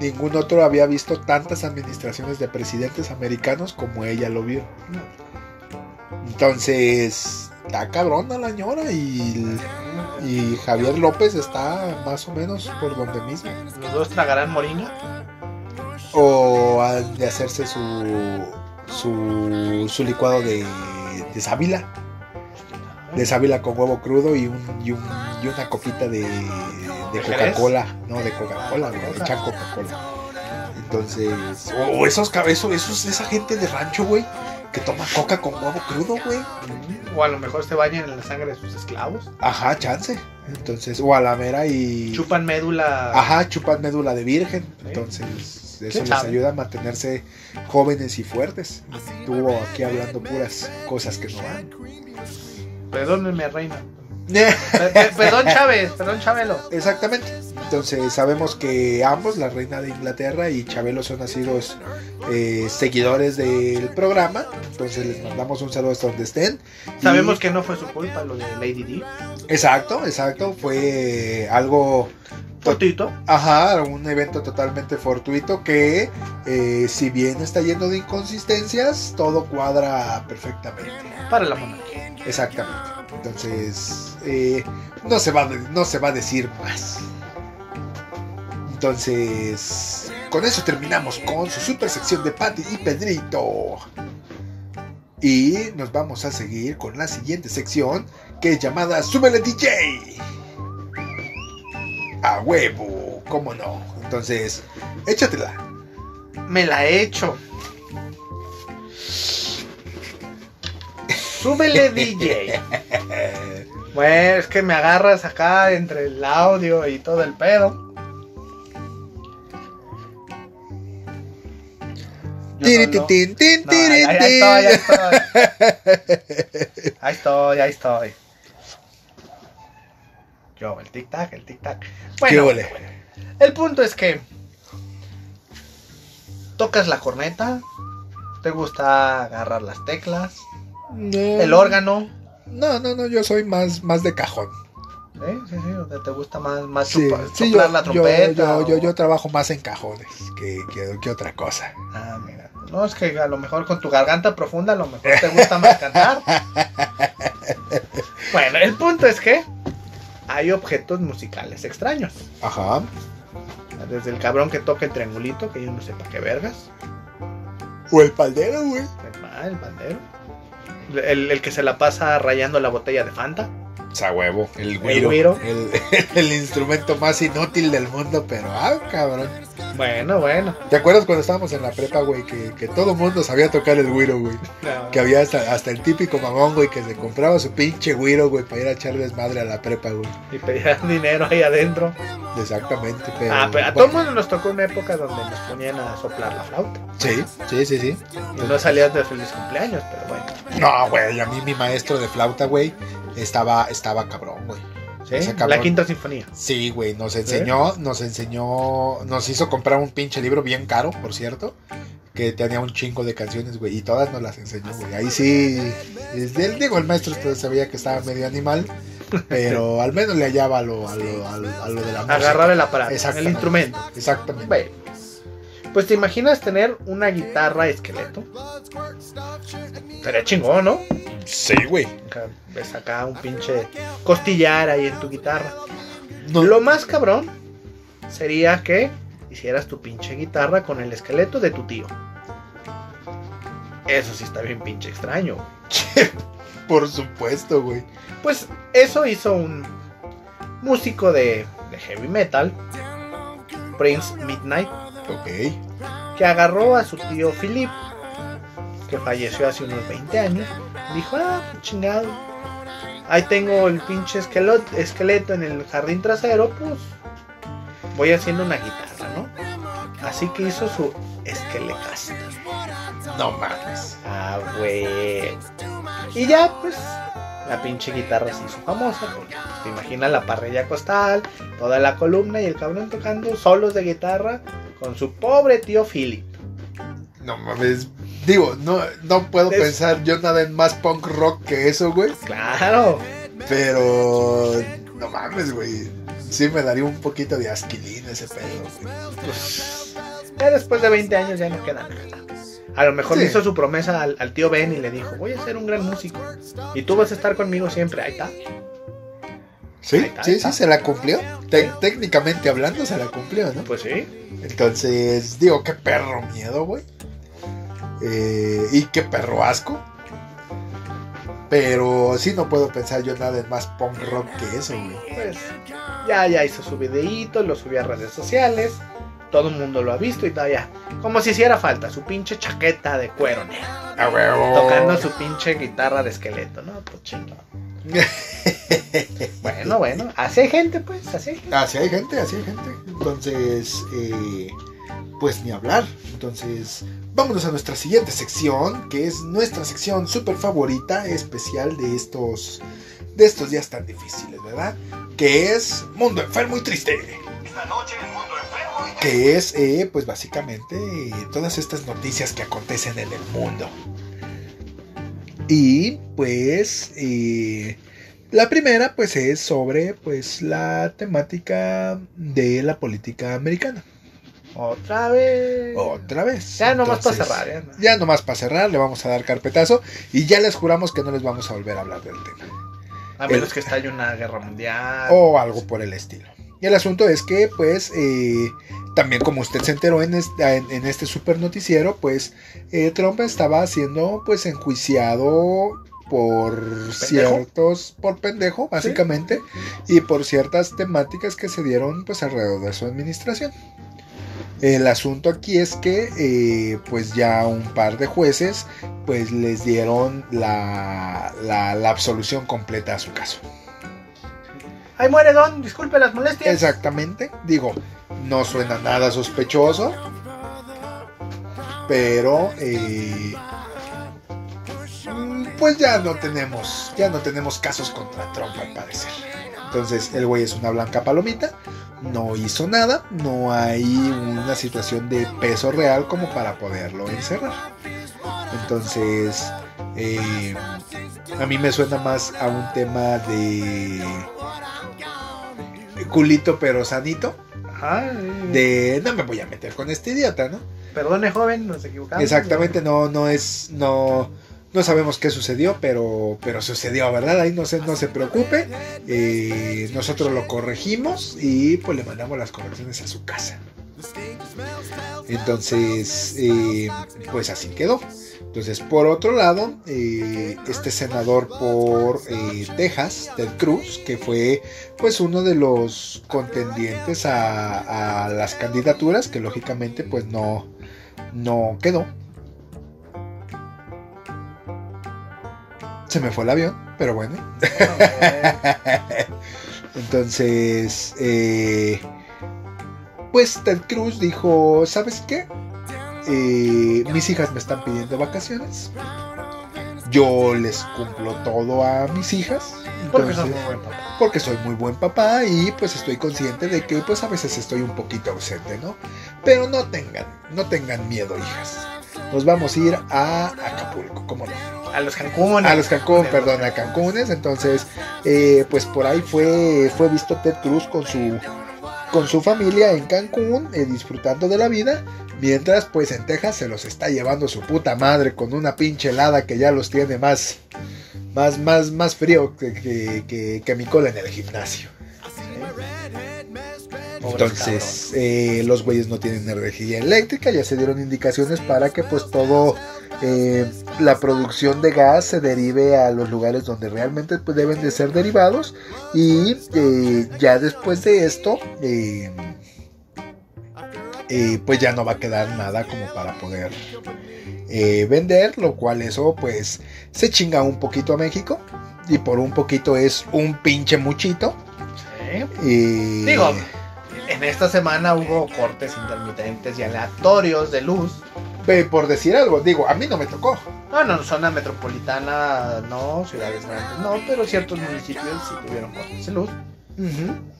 ningún otro había visto tantas administraciones de presidentes americanos como ella lo vio. Entonces, está cabrona la ñora y, y Javier López está más o menos por donde mismo. ¿Los dos tragarán moringa? O han de hacerse su, su, su licuado de de sábila. De sábila con huevo crudo y, un, y, un- y una copita de, de Coca-Cola. No, de Coca-Cola, güey. Le echan Coca-Cola. Entonces, o esos, cab- eso- esos, esa gente de rancho, güey, que toma coca con huevo crudo, güey. O a lo mejor se bañan en la sangre de sus esclavos. Ajá, chance. Entonces, o a la mera y. Chupan médula. Ajá, chupan médula de virgen. Sí. Entonces, eso ¿Quién les sabe? ayuda a mantenerse jóvenes y fuertes. Estuvo aquí hablando puras cosas que no van. Perdónenme, reina. *laughs* Pe- pe- Perdón, Chávez. Perdón, Chabelo. Exactamente. Entonces, sabemos que ambos, la reina de Inglaterra y Chabelo, son nacidos eh, seguidores del programa. Entonces, les mandamos un saludo hasta donde estén. Y- Sabemos que no fue su culpa lo de Lady D. Exacto, exacto. Fue algo Fortuito. Ajá, un evento totalmente fortuito que, eh, si bien está lleno de inconsistencias, todo cuadra perfectamente. Para la monarquía. Exactamente. Entonces, eh, no, se va, no se va a decir más. Entonces, con eso terminamos con su super sección de Patty y Pedrito. Y nos vamos a seguir con la siguiente sección, que es llamada Súbele DJ. A huevo, cómo no. Entonces, échatela. Me la he hecho. Súbele *laughs* DJ. Bueno, es que me agarras acá entre el audio y todo el pedo. Tiri, No, ahí, tiri, ahí tin. estoy, ahí estoy. *laughs* Ahí estoy, ahí estoy. Yo, el tic tac, el tic tac. ¿Qué Bueno, huele? el punto es que tocas la corneta, te gusta agarrar las teclas, No. el órgano, No, no, no, yo soy más, más de cajón. ¿eh? Sí, sí, te gusta más, más Sí, chupa- sí, soplar yo, la trompeta. yo, yo, o- yo trabajo más en cajones que, que, que otra cosa. Ah, mira. No, es que a lo mejor con tu garganta profunda a lo mejor te gusta más cantar. *laughs* Bueno, el punto es que hay objetos musicales extraños. Ajá. Desde el cabrón que toca el triangulito, que yo no sé para qué vergas. O el paldero, güey. Ah, el bandero. El, el que se la pasa rayando la botella de Fanta. Sa huevo, el güiro. El, *laughs* el instrumento más inútil del mundo, pero ah, cabrón. Bueno, bueno. ¿Te acuerdas cuando estábamos en la prepa, güey? Que, que todo mundo sabía tocar el güiro, güey. Que había hasta, hasta el típico mamón, güey, que se compraba su pinche güiro, güey, para ir a echar desmadre a la prepa, güey. Y pedían *laughs* dinero ahí adentro. Exactamente, pero. ah, pero a bueno, todo el mundo nos tocó una época donde nos ponían a soplar la flauta. Sí, sí, sí, sí. Y no salías de feliz cumpleaños, pero bueno. No, güey, a mí mi maestro de flauta, güey, estaba, estaba cabrón, güey. ¿Sí? La quinta sinfonía. Sí, güey, nos enseñó, nos enseñó, nos hizo comprar un pinche libro bien caro, por cierto, que tenía un chingo de canciones, güey, y todas nos las enseñó, güey. Ahí sí, él, digo, el maestro sabía que estaba medio animal, *laughs* pero al menos le hallaba a lo, a lo, a lo, a lo de la música. Agarrar el aparato, el instrumento. Exactamente. Bueno, pues te imaginas tener una guitarra esqueleto. Sería chingón, ¿no? Sí, güey. Ves acá un pinche costillar ahí en tu guitarra. No, Lo más cabrón sería que hicieras tu pinche guitarra con el esqueleto de tu tío. Eso sí está bien pinche extraño. *laughs* por supuesto, güey. Pues eso hizo un músico de, de heavy metal, Prince Midnight, Ok. que agarró a su tío Philip, que falleció hace unos 20 años, dijo, ah, chingado, ahí tengo el pinche esqueleto, esqueleto en el jardín trasero, pues voy haciendo una guitarra, ¿no? Así que hizo su Skelecaster. No mames. Ah, güey. Y ya, pues, la pinche guitarra se hizo famosa. Porque, pues, te imaginas la parrilla costal, toda la columna y el cabrón tocando solos de guitarra con su pobre tío Philip. No mames. Digo, no, no puedo Es- pensar yo nada en más punk rock que eso, güey. Claro. Pero no mames, güey. Sí me daría un poquito de asquilín ese pedo, güey. Ya después de 20 años ya no queda nada. A lo mejor le Sí. hizo su promesa al, al tío Ben y le dijo, voy a ser un gran músico. Y tú vas a estar conmigo siempre. Ahí está. Sí, Ahí está, sí, sí, se la cumplió. Te- técnicamente hablando, se la cumplió, ¿no? Pues sí. Entonces, digo, qué perro miedo, güey. Eh, y qué perro asco. Pero sí no puedo pensar yo nada de más punk rock que eso, güey. Pues ya, ya hizo su videíto, lo subió a redes sociales. Todo el mundo lo ha visto y todavía. Como si hiciera falta, su pinche chaqueta de cuero negro. A huevo. Tocando su pinche guitarra de esqueleto, ¿no? Pues *laughs* bueno, bueno, así hay gente, pues, así hay gente. Así hay gente, así hay gente. Entonces, eh, pues ni hablar. Entonces, vámonos a nuestra siguiente sección, que es nuestra sección súper favorita, especial de estos, de estos días tan difíciles, ¿verdad? Que es Mundo Enfermo y Triste. Esta noche en Mundo Enfermo y Que es, eh, pues básicamente, eh, todas estas noticias que acontecen en el mundo. Y pues eh, la primera pues es sobre pues la temática de la política americana. Otra vez. Otra vez. Ya nomás para cerrar, ya. ¿no? Ya nomás para cerrar, le vamos a dar carpetazo y ya les juramos que no les vamos a volver a hablar del tema. A menos que estalle una guerra mundial. O algo por el estilo. Y el asunto es que, pues, eh, también como usted se enteró en este, en, en este super noticiero, pues, eh, Trump estaba siendo, pues, enjuiciado por ciertos, por pendejo, básicamente, y por ciertas temáticas que se dieron, pues, alrededor de su administración. El asunto aquí es que, eh, pues, ya un par de jueces, pues, les dieron la, la, la absolución completa a su caso. Ay, muere Don, disculpe las molestias. Exactamente. Digo, no suena nada sospechoso. Pero eh, pues ya no tenemos. Ya no tenemos casos contra Trump al parecer. Entonces el güey es una blanca palomita. No hizo nada. No hay una situación de peso real como para poderlo encerrar. Entonces. eh, a mí me suena más a un tema de culito pero sanito. Ay, De no me voy a meter con este idiota, ¿no? Perdone, joven, nos equivocamos. Exactamente, no, no es, no, no sabemos qué sucedió, pero, pero sucedió, ¿verdad? Ahí no se, no se preocupe. eh, nosotros lo corregimos y pues le mandamos las correcciones a su casa. Entonces, eh, pues así quedó. Entonces, por otro lado, eh, este senador por Texas, Ted Cruz, que fue pues uno de los contendientes a, a las candidaturas, que lógicamente pues no, no quedó. Se me fue el avión, pero bueno. *laughs* Entonces, eh, pues Ted Cruz dijo, ¿sabes qué? Eh, mis hijas me están pidiendo vacaciones. Yo les cumplo todo a mis hijas. Porque entonces- muy buen papá. porque soy muy buen papá y pues estoy consciente de que pues a veces estoy un poquito ausente, ¿no? Pero no tengan, no tengan miedo, hijas. Nos vamos a ir a Acapulco, ¿cómo no? A los Cancún. A los Cancún, perdón, a Cancunes. Entonces, eh, pues por ahí fue, fue visto Ted Cruz con su, con su familia en Cancún, eh, disfrutando de la vida. Mientras, pues en Texas se los está llevando su puta madre con una pinche helada que ya los tiene más, más, más, más frío que, que, que- que mi cola en el gimnasio. Entonces, eh, los güeyes no tienen energía eléctrica, ya se dieron indicaciones para que pues todo eh, la producción de gas se derive a los lugares donde realmente pues, deben de ser derivados y eh, ya después de esto pues ya no va a quedar nada como para poder vender, lo cual eso pues se chinga un poquito a México y por un poquito es un pinche muchito. Sí. Y... Digo, en esta semana hubo cortes intermitentes y aleatorios de luz. Por decir algo, digo, a mí no me tocó. No, no, zona metropolitana no, ciudades grandes no, pero ciertos municipios sí tuvieron cortes de luz,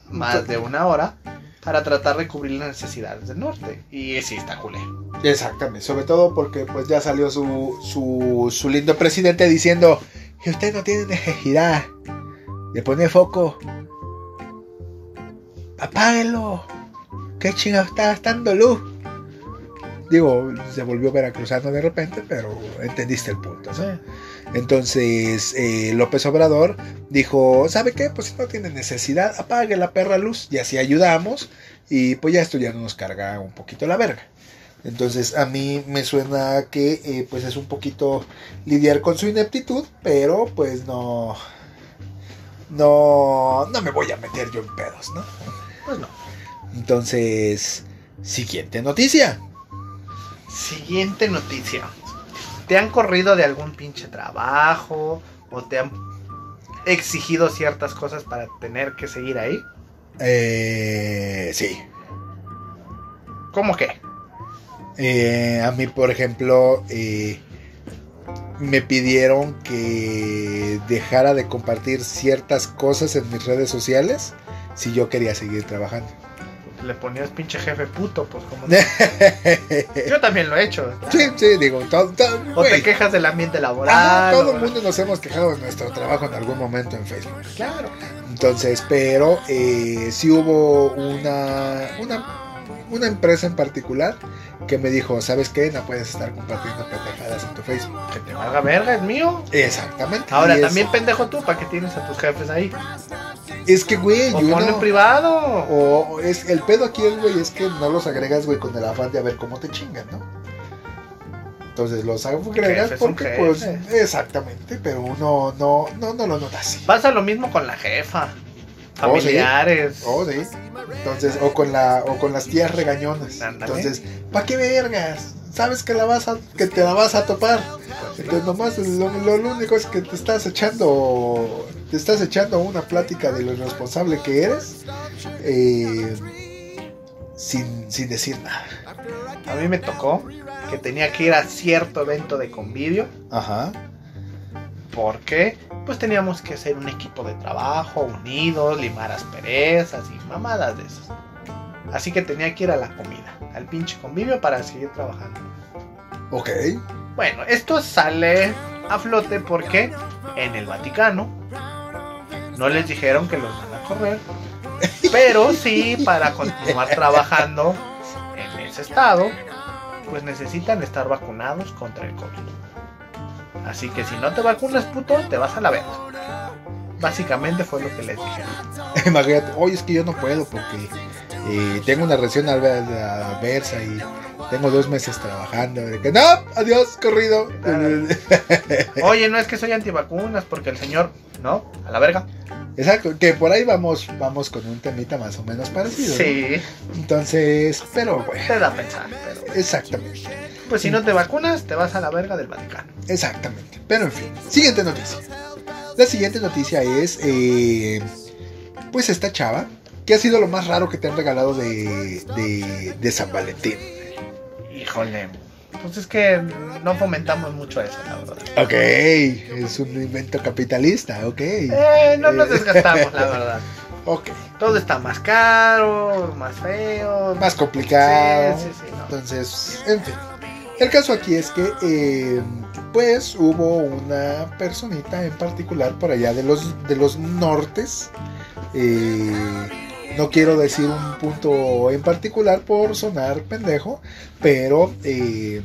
más de una hora, para tratar de cubrir las necesidades del norte. Y sí, está culé. Exactamente, sobre todo porque pues ya salió su, su, su lindo presidente diciendo que usted no tiene necesidad de poner foco. Apáguelo. ¿Qué chingado está gastando luz? Digo, se volvió veracruzano de repente, pero entendiste el punto. Entonces eh, López Obrador dijo, ¿sabe qué? Pues si no tiene necesidad, apague la perra luz y así ayudamos y pues ya esto ya no nos carga un poquito la verga. Entonces a mí me suena que eh, pues es un poquito lidiar con su ineptitud, pero pues no, no, no me voy a meter yo en pedos, ¿no? Pues no. Entonces, siguiente noticia. Siguiente noticia. ¿Te han corrido de algún pinche trabajo? ¿O te han exigido ciertas cosas para tener que seguir ahí? Eh, sí. ¿Cómo que? Eh, a mí, por ejemplo, eh, me pidieron que dejara de compartir ciertas cosas en mis redes sociales si yo quería seguir trabajando. Le ponías pinche jefe puto, pues como... *laughs* Yo también lo he hecho. Sí, sí, digo, todo, todo, O te quejas del ambiente laboral. Ah, todo el o- mundo nos hemos quejado de nuestro trabajo en algún momento en Facebook. Claro. Entonces, pero eh, sí hubo una, una, una empresa en particular que me dijo, ¿sabes qué? No puedes estar compartiendo pendejadas en tu Facebook. Que te valga verga, es mío. Exactamente. Ahora, también pendejo tú, ¿para qué tienes a tus jefes ahí? Es que, güey, O yo ponlo en no... privado. O es el pedo aquí, es, güey, es que no los agregas, güey, con el afán de a ver cómo te chingan, ¿no? Entonces los agregas porque, pues, exactamente, pero uno no, no, no lo nota así. Pasa lo mismo con la jefa. Oh, sí. Familiares. Oh, sí. Entonces, o con la, o con las tías regañonas. Ándale. Entonces, ¿pa' qué vergas? Sabes que la vas a, que te la vas a topar. Pues. Entonces nomás lo, lo- lo único es que te estás echando, te estás echando una plática de lo irresponsable que eres, eh, sin, sin decir nada. A mí me tocó que tenía que ir a cierto evento de convivio. Ajá. Porque pues teníamos que hacer un equipo de trabajo unidos, limar asperezas y mamadas de esas. Así que tenía que ir a la comida, al pinche convivio para seguir trabajando. Ok. Bueno, esto sale a flote porque en el Vaticano no les dijeron que los van a correr, pero sí para continuar trabajando en ese estado, pues necesitan estar vacunados contra el COVID. Así que si no te vacunas, puto, te vas a la verga. Básicamente fue lo que les dijeron. *laughs* Imagínate, oye, es que yo no puedo porque eh, tengo una reacción adversa y tengo dos meses trabajando. De que, no, adiós, corrido. Oye, no es que soy antivacunas porque el señor, ¿no? A la verga. Exacto, que por ahí vamos, vamos con un temita más o menos parecido. ¿no? Sí, Entonces, pero bueno, te da a pensar, pero... exactamente, Pues si no te vacunas, te vas a la verga del Vaticano. exactamente. Pero en fin, siguiente noticia. La siguiente noticia es, eh, pues esta chava, que ha sido lo más raro que te han regalado de, de, de San Valentín. Híjole. Pues es que no fomentamos mucho eso, la verdad. Ok, es un invento capitalista, ok. Eh, no nos desgastamos, la verdad. *laughs* Ok, Todo está más caro, más feo. más complicado. Sí, sí, sí, no. Entonces, en fin. El caso aquí es que, eh, pues, hubo una personita en particular por allá de los, de los nortes. eh, no quiero decir un punto en particular por sonar pendejo, pero eh,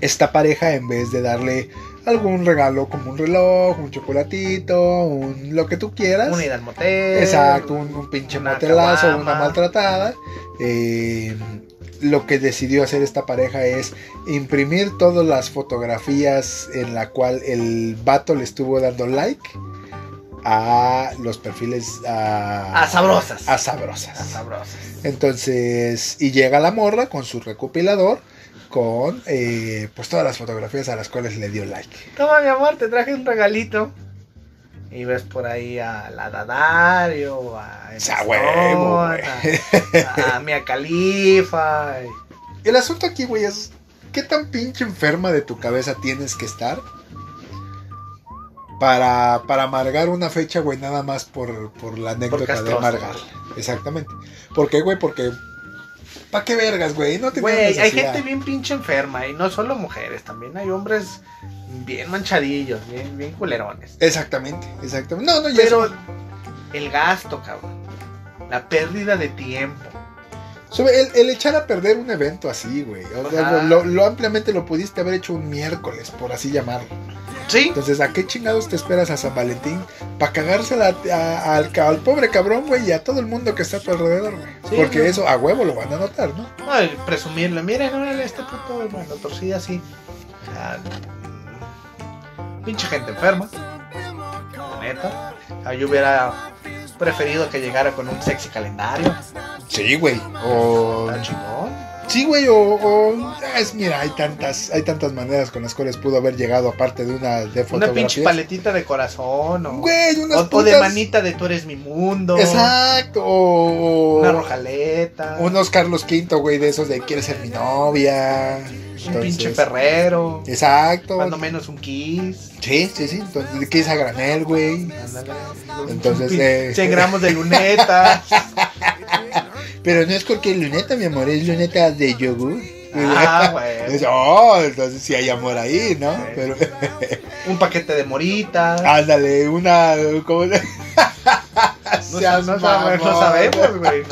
esta pareja en vez de darle algún regalo como un reloj, un chocolatito, un, lo que tú quieras. Un ir al motel. Exacto, un, un pinche una motelazo, una maltratada. Eh, lo que decidió hacer esta pareja es imprimir todas las fotografías en la cual el vato le estuvo dando like a los perfiles a, A sabrosas. a sabrosas. A sabrosas. Entonces, y llega la morra con su recopilador con eh, pues todas las fotografías a las cuales le dio like. Toma, mi amor, te traje un regalito. Y ves por ahí a la Dadario, a, Sa huevo, Stone, a, a Mia Khalifa. y- El asunto aquí, güey, es qué tan pinche enferma de tu cabeza tienes que estar para, para amargar una fecha, güey, nada más por, por la anécdota de amargar. Exactamente. ¿Por qué, güey? Porque... ¿Pa' qué vergas, güey? No te Güey, hay gente bien pinche enferma y no solo mujeres, también hay hombres bien manchadillos, bien, bien culerones. Exactamente, exactamente. No, no, ya Pero el gasto, cabrón. La pérdida de tiempo. Sobre el, el echar a perder un evento así, güey. O sea, lo, lo ampliamente lo pudiste haber hecho un miércoles, por así llamarlo. Sí. Entonces, ¿a qué chingados te esperas a San Valentín? Para cagársela a- al, al pobre cabrón, güey, y a todo el mundo que está a tu alrededor, güey. Sí, Porque eso a huevo lo van a notar, ¿no? Ay, presumirle, miren, órale, este puto, bueno, torcida así. Ah, pinche gente enferma. La neta. Yo hubiera preferido que llegara con un sexy calendario. Sí, güey. O. Está chingón. Sí, güey, o, o- es, mira, hay tantas, hay tantas maneras con las cuales pudo haber llegado aparte de una de Una pinche paletita de corazón. O, Güey, unas o, o de putas- manita de tú eres mi mundo. Exacto. O, Una rojaleta. unos Carlos V, güey, de esos de quieres ser mi novia. un pinche ferrero. Exacto. Cuando menos un kiss. Sí, sí, sí. Entonces, ¿qué es a granel, güey? Entonces, eh. 100 gramos de *laughs* luneta. Pero no es porque luneta, mi amor, es luneta de yogur. ah. Es- *laughs* oh, entonces sí hay amor ahí, ¿no? Sí. Pero, *laughs* Un paquete de moritas. ándale, una. ¿Cómo se- No, no no *laughs* sabemos, güey,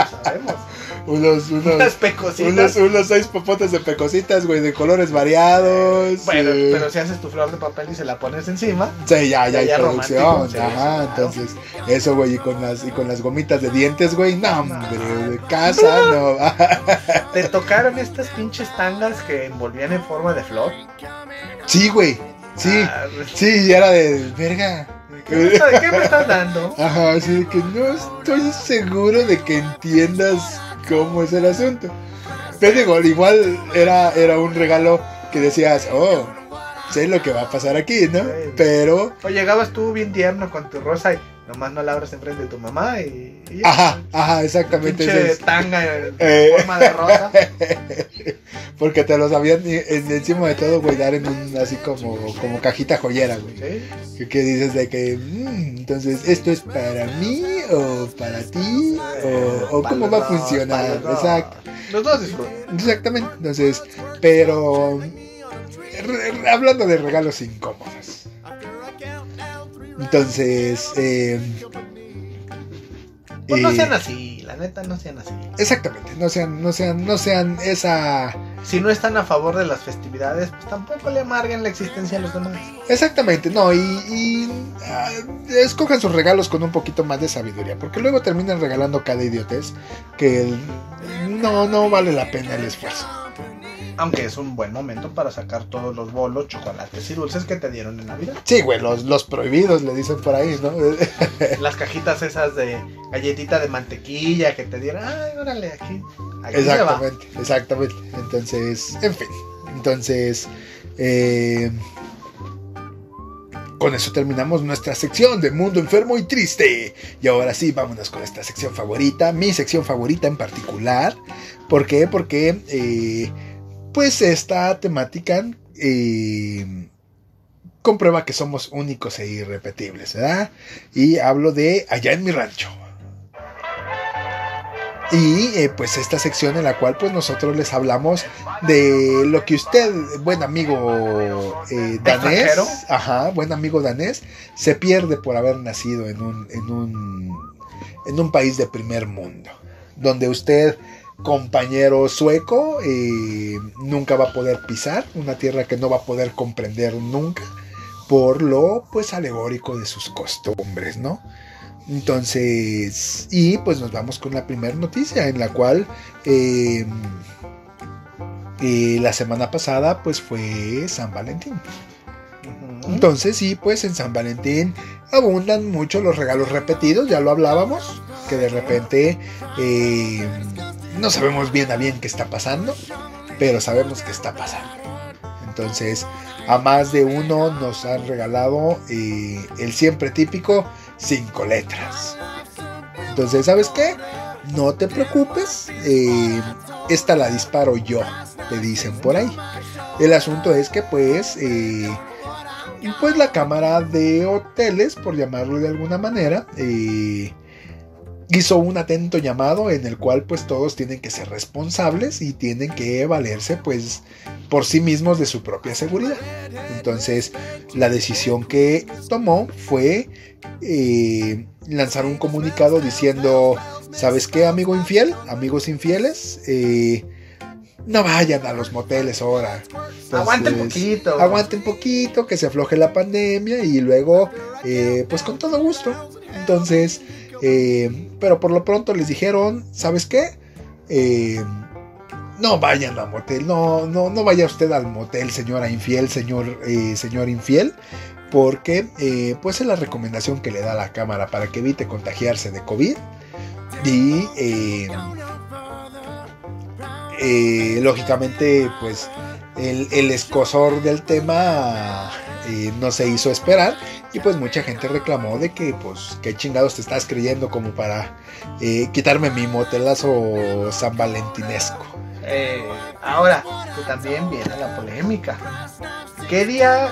no sabemos. Unos, Unas unos, pecositas. unos, unos seis popotes de pecositas, güey, de colores variados. Bueno, eh, pero si haces tu flor de papel y se la pones encima, Sí, ya, ya Ya, hay ya producción. sí, Ajá, sí, claro. entonces, eso, güey, y con las, y con las gomitas de dientes, güey, no, hombre, de casa, no. te tocaron estas pinches tangas que envolvían en forma de flor. sí, güey, sí, Ah, sí, y era de verga. ¿qué, me está- qué me estás dando? Ajá, así de que no estoy seguro de que entiendas cómo es el asunto. Pero digo, igual era, era un regalo que decías, oh, sé lo que va a pasar aquí, ¿no? Pero, O llegabas tú bien tierno con tu rosa y nomás no la abres enfrente de tu mamá y. y ya. ajá, ajá, exactamente. Pinche es. tanga en Eh. *laughs* forma de rosa. *laughs* Porque te lo sabían encima de todo, güey, dar en un así como, como cajita joyera, güey. ¿sí? Que, que dices de que, mm, entonces, ¿esto es para mí o para ti? ¿O, cómo va a funcionar? dos. Exacto. Los dos disfrutan. Exactamente. Entonces, pero re- hablando de regalos incómodos. Entonces, eh, Pues no eh, sean así, la neta, no sean así. exactamente, no sean, no sean, no sean esa, Si no están a favor de las festividades, pues tampoco le amarguen la existencia a los demás. exactamente, no, y, y, ah, escojan sus regalos con un poquito más de sabiduría, porque luego terminan regalando cada idiotez que no, no vale la pena el esfuerzo. Aunque es un buen momento para sacar todos los bolos, chocolates y dulces que te dieron en Navidad. Sí, güey, los, los prohibidos le dicen por ahí, ¿no? *laughs* Las cajitas esas de galletita de mantequilla que te dieron. Ay, órale, aquí. aquí se va. Exactamente, exactamente. Entonces, en fin. Entonces, eh, con eso terminamos nuestra sección de Mundo Enfermo y Triste. Y ahora sí, vámonos con esta sección favorita, mi sección favorita en particular. ¿Por qué? Porque, eh, pues, esta temática eh, comprueba que somos únicos e irrepetibles, ¿verdad? Y hablo de Allá en mi rancho. Y eh, pues esta sección en la cual pues nosotros les hablamos de lo que usted, buen amigo eh, danés, ajá, buen amigo danés, se pierde por haber nacido en un, en un, en un país de primer mundo, donde usted, compañero sueco, eh, nunca va a poder pisar, una tierra que no va a poder comprender nunca, por lo pues alegórico de sus costumbres, ¿no? Entonces, y pues nos vamos con la primera noticia en la cual eh, eh, la semana pasada pues fue San Valentín. Entonces, sí, pues en San Valentín abundan mucho los regalos repetidos, ya lo hablábamos, que de repente eh, no sabemos bien a bien qué está pasando, pero sabemos que está pasando. Entonces, a más de uno nos han regalado eh, el siempre típico cinco letras. Entonces, ¿sabes qué? No te preocupes, eh, esta la disparo yo, te dicen por ahí. El asunto es que pues, eh, pues la cámara de hoteles, por llamarlo de alguna manera, eh, hizo un atento llamado en el cual pues todos tienen que ser responsables y tienen que valerse pues por sí mismos de su propia seguridad. Entonces la decisión que tomó fue eh, lanzar un comunicado diciendo, ¿sabes qué amigo infiel? Amigos infieles, eh, no vayan a los moteles ahora. Entonces, Aguanten poquito. Aguanten poquito, que se afloje la pandemia y luego, eh, pues con todo gusto. Entonces, eh, pero por lo pronto les dijeron, ¿sabes qué? Eh, no vayan al motel, no, no, no vaya usted al motel, señora infiel, señor, eh, señor infiel, porque pues es la recomendación que le da la cámara para que evite contagiarse de COVID y lógicamente pues el, el escosor del tema eh, no se hizo esperar y pues mucha gente reclamó de que pues qué chingados te estás creyendo como para eh, quitarme mi motelazo san valentinesco. Eh, ahora, que también viene la polémica. ¿Qué día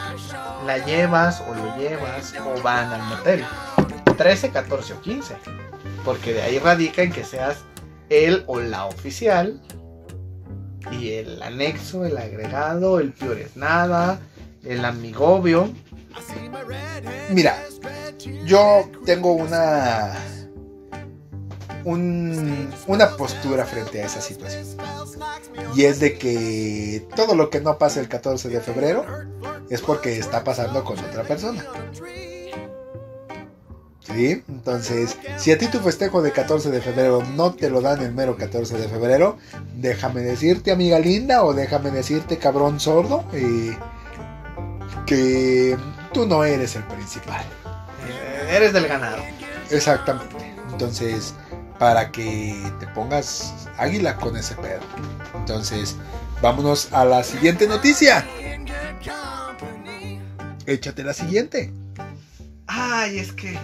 la llevas o lo llevas o van al motel? 13, 14 o 15. Porque de ahí radica en que seas el o la oficial. Y el anexo, el agregado, el peor es nada, el amigobio. Mira, yo tengo una un- una postura frente a esa situación. Y es de que todo lo que no pasa el 14 de febrero es porque está pasando con otra persona. ¿Sí? Entonces, si a ti tu festejo de 14 de febrero no te lo dan el mero 14 de febrero, déjame decirte, amiga linda, o déjame decirte, cabrón sordo, eh, que tú no eres el principal. Eres del ganado. Exactamente. Entonces, para que te pongas águila con ese pedo. Entonces, vámonos a la siguiente noticia. Échate la siguiente. Ay, es que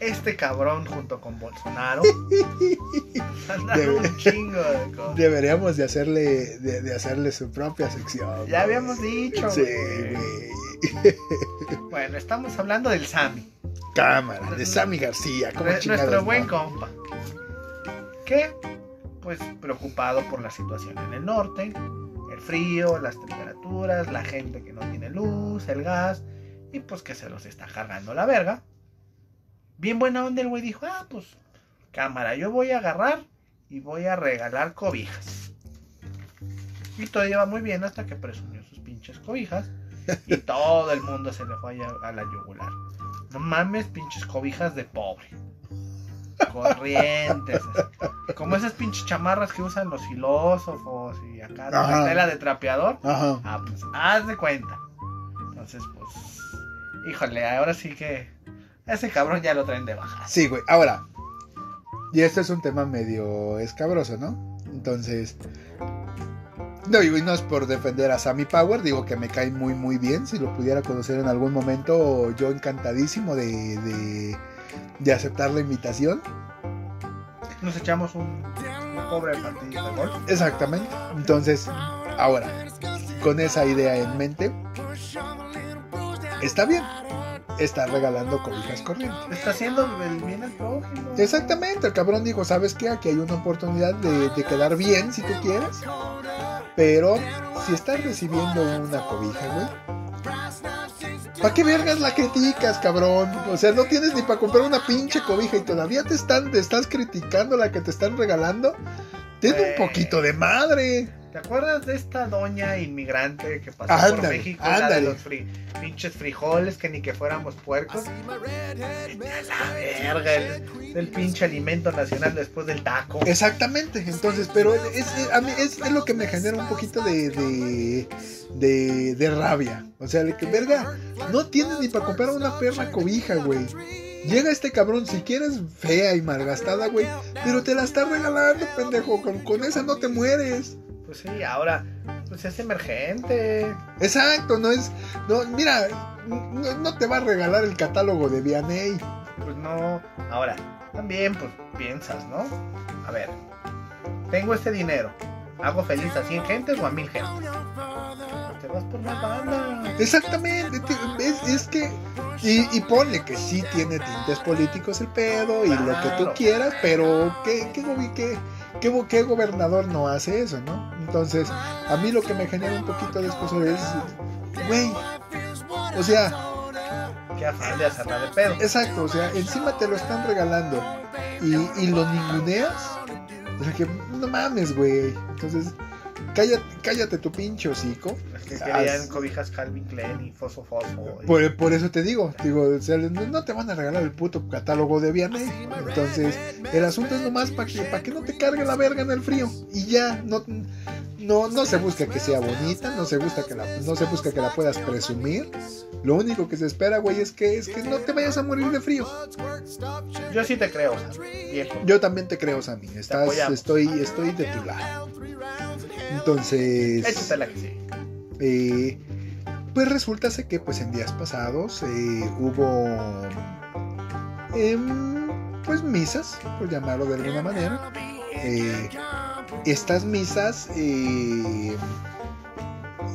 este cabrón junto con Bolsonaro *laughs* un chingo de cosas. Deberíamos de hacerle, de, de hacerle su propia sección. Ya güey. habíamos dicho. Sí, güey. güey. *laughs* Bueno, estamos hablando del Sami. Cámara, de Sammy García. ¿cómo nuestro no? buen compa. Que, pues, preocupado por la situación en el norte, el frío, las temperaturas, la gente que no tiene luz, el gas, y pues que se los está cargando la verga. Bien buena onda el güey dijo, ah, pues, cámara, yo voy a agarrar y voy a regalar cobijas. Y todo iba muy bien hasta que presumió sus pinches cobijas. Y todo el mundo se le fue a, a la yugular. No mames, pinches cobijas de pobre. Corrientes. así. Como esas pinches chamarras que usan los filósofos y acá la tela de trapeador. Ajá. Ah, pues haz de cuenta. Entonces, pues. Híjole, ahora sí que. Ese cabrón ya lo traen de baja. Sí, güey. Ahora, y este es un tema medio escabroso, ¿no? Entonces, no, y no es por defender a Sammy Power, digo que me cae muy, muy bien. Si lo pudiera conocer en algún momento, yo encantadísimo de, de, de aceptar la invitación. Nos echamos un, un pobre partidito de golf. Exactamente. Entonces, ahora, con esa idea en mente, está bien. Está regalando cobijas corrientes. Está haciendo el bien al prójimo. Exactamente, el cabrón dijo, ¿sabes qué? Aquí hay una oportunidad de, de quedar bien si tú quieres. Pero si estás recibiendo una cobija, güey. ¿Para qué vergas la criticas, cabrón? O sea, no tienes ni para comprar una pinche cobija y todavía te están, te estás criticando la que te están regalando. Ten un Güey. poquito de madre. ¿Te acuerdas de esta doña inmigrante que pasó por Ándale, México? La de ándale. los fri- pinches frijoles que ni que fuéramos puercos. La verga, el, el pinche alimento nacional después del taco. Exactamente, entonces, pero es, es- a mí es, es lo que me genera un poquito de, de, de, de rabia. O sea, de que, verga, no tienes ni para comprar una perra cobija, güey. Llega este cabrón, si quieres fea y malgastada, güey, pero te la está regalando, pendejo. Con, con esa no te mueres. Pues sí, ahora, pues es emergente. Exacto, no es. No, mira, no, no te va a regalar el catálogo de Vianney. Pues no. Ahora, también, pues piensas, ¿no? A ver, tengo este dinero. ¿Hago feliz a 100 gentes o a 1000 gentes? Pues te vas por más banda. Exactamente, te- es, es que. Y, y ponle que sí tiene tintes políticos el pedo y lo que tú quieras, pero ¿qué, qué, qué- qué qué gobernador no hace eso, no? Entonces, a mí lo que me genera un poquito de esposo es. Güey, o sea, Qué afán de hacerla de pedo. exacto, o sea, encima te lo están regalando y, y lo ninguneas. O sea que, no mames, güey. Entonces, cállate, cállate tu pinche hocico. Es que querían cobijas Calvin Klein y Fosfo Fosfo. y- Por, por eso te digo, digo, o sea, no, te van a regalar el puto catálogo de Vianney. Entonces, el asunto es nomás para que, para que no te cargue la verga en el frío. Y ya, no, no, no se busca que sea bonita, no se busca que la, no se busca que la puedas presumir. Lo único que se espera, güey, es que, es que no te vayas a morir de frío. Yo sí te creo, viejo. Yo también te creo, Sammy. Estás, estoy, estoy de tu lado. Entonces. Que sí. Eh, pues resulta que pues en días pasados eh, hubo em, pues misas, por llamarlo de alguna manera. Eh, estas misas, eh,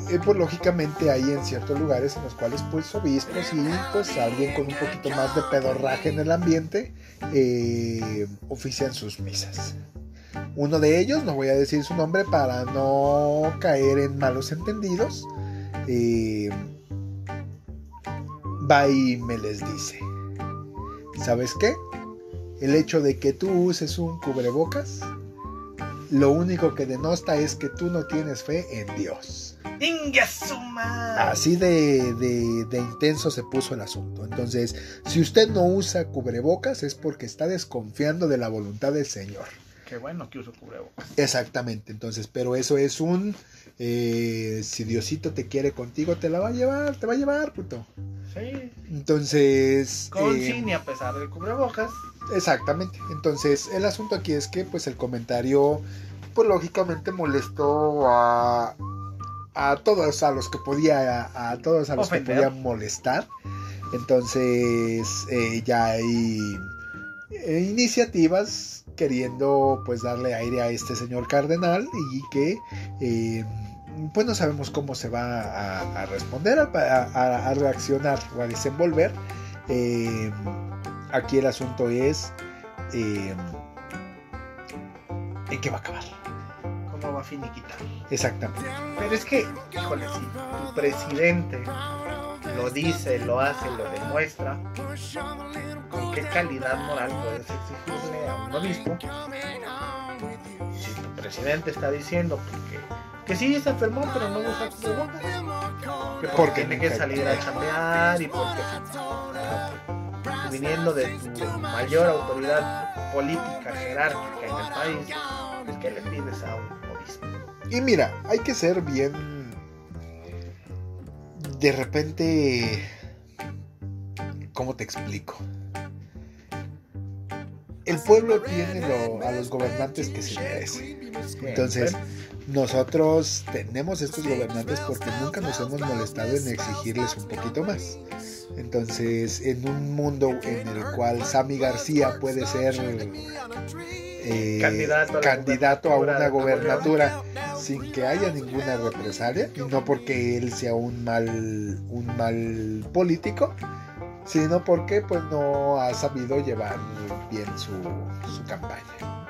eh, pues lógicamente hay en ciertos lugares en los cuales pues obispos y pues alguien con un poquito más de pedorraje en el ambiente eh, ofician sus misas. Uno de ellos, no voy a decir su nombre para no caer en malos entendidos, eh, va y me les dice, ¿sabes qué? El hecho de que tú uses un cubrebocas, lo único que denota es que tú no tienes fe en Dios. Así de, de- de intenso se puso el asunto. Entonces, si usted no usa cubrebocas es porque está desconfiando de la voluntad del Señor. Qué bueno que uso cubrebocas. Exactamente, entonces, pero eso es un... eh, si Diosito te quiere contigo, te la va a llevar, te va a llevar, puto. Sí. Entonces... Con eh, cine a pesar del cubrebocas. Exactamente. Entonces, el asunto aquí es que, pues, el comentario, pues, lógicamente molestó a, a todos a los que podía, a, a todos a los Ofender. que podía molestar. Entonces, eh, ya hay eh, iniciativas queriendo, pues, darle aire a este señor cardenal y que, eh, pues, no sabemos cómo se va a, a responder, a, a- a reaccionar o a desenvolver. Eh, aquí el asunto es eh, en qué va a acabar. ¿Cómo va a finiquitar? Exactamente. Pero es que, híjole, si tu presidente lo dice, lo hace, lo demuestra, ¿con qué calidad moral puedes exigirle a un obispo? Si tu presidente está diciendo que, que sí se enfermó, pero no usa cubrebocas, que porque Porque tiene que salir a chambear y porque viniendo de tu mayor autoridad política jerárquica en el país, pues ¿qué le pides a un obispo? Y mira, hay que ser bien. De repente. ¿Cómo te explico? El pueblo tiene lo- a los gobernantes que se merece. Entonces, nosotros tenemos estos gobernantes porque nunca nos hemos molestado en exigirles un poquito más. Entonces, en un mundo en el cual Sammy García puede ser eh, Candidato a candidato a una gobernatura sin que haya ninguna represalia, no porque él sea un mal, un mal político, sino porque pues no ha sabido llevar bien su, su campaña.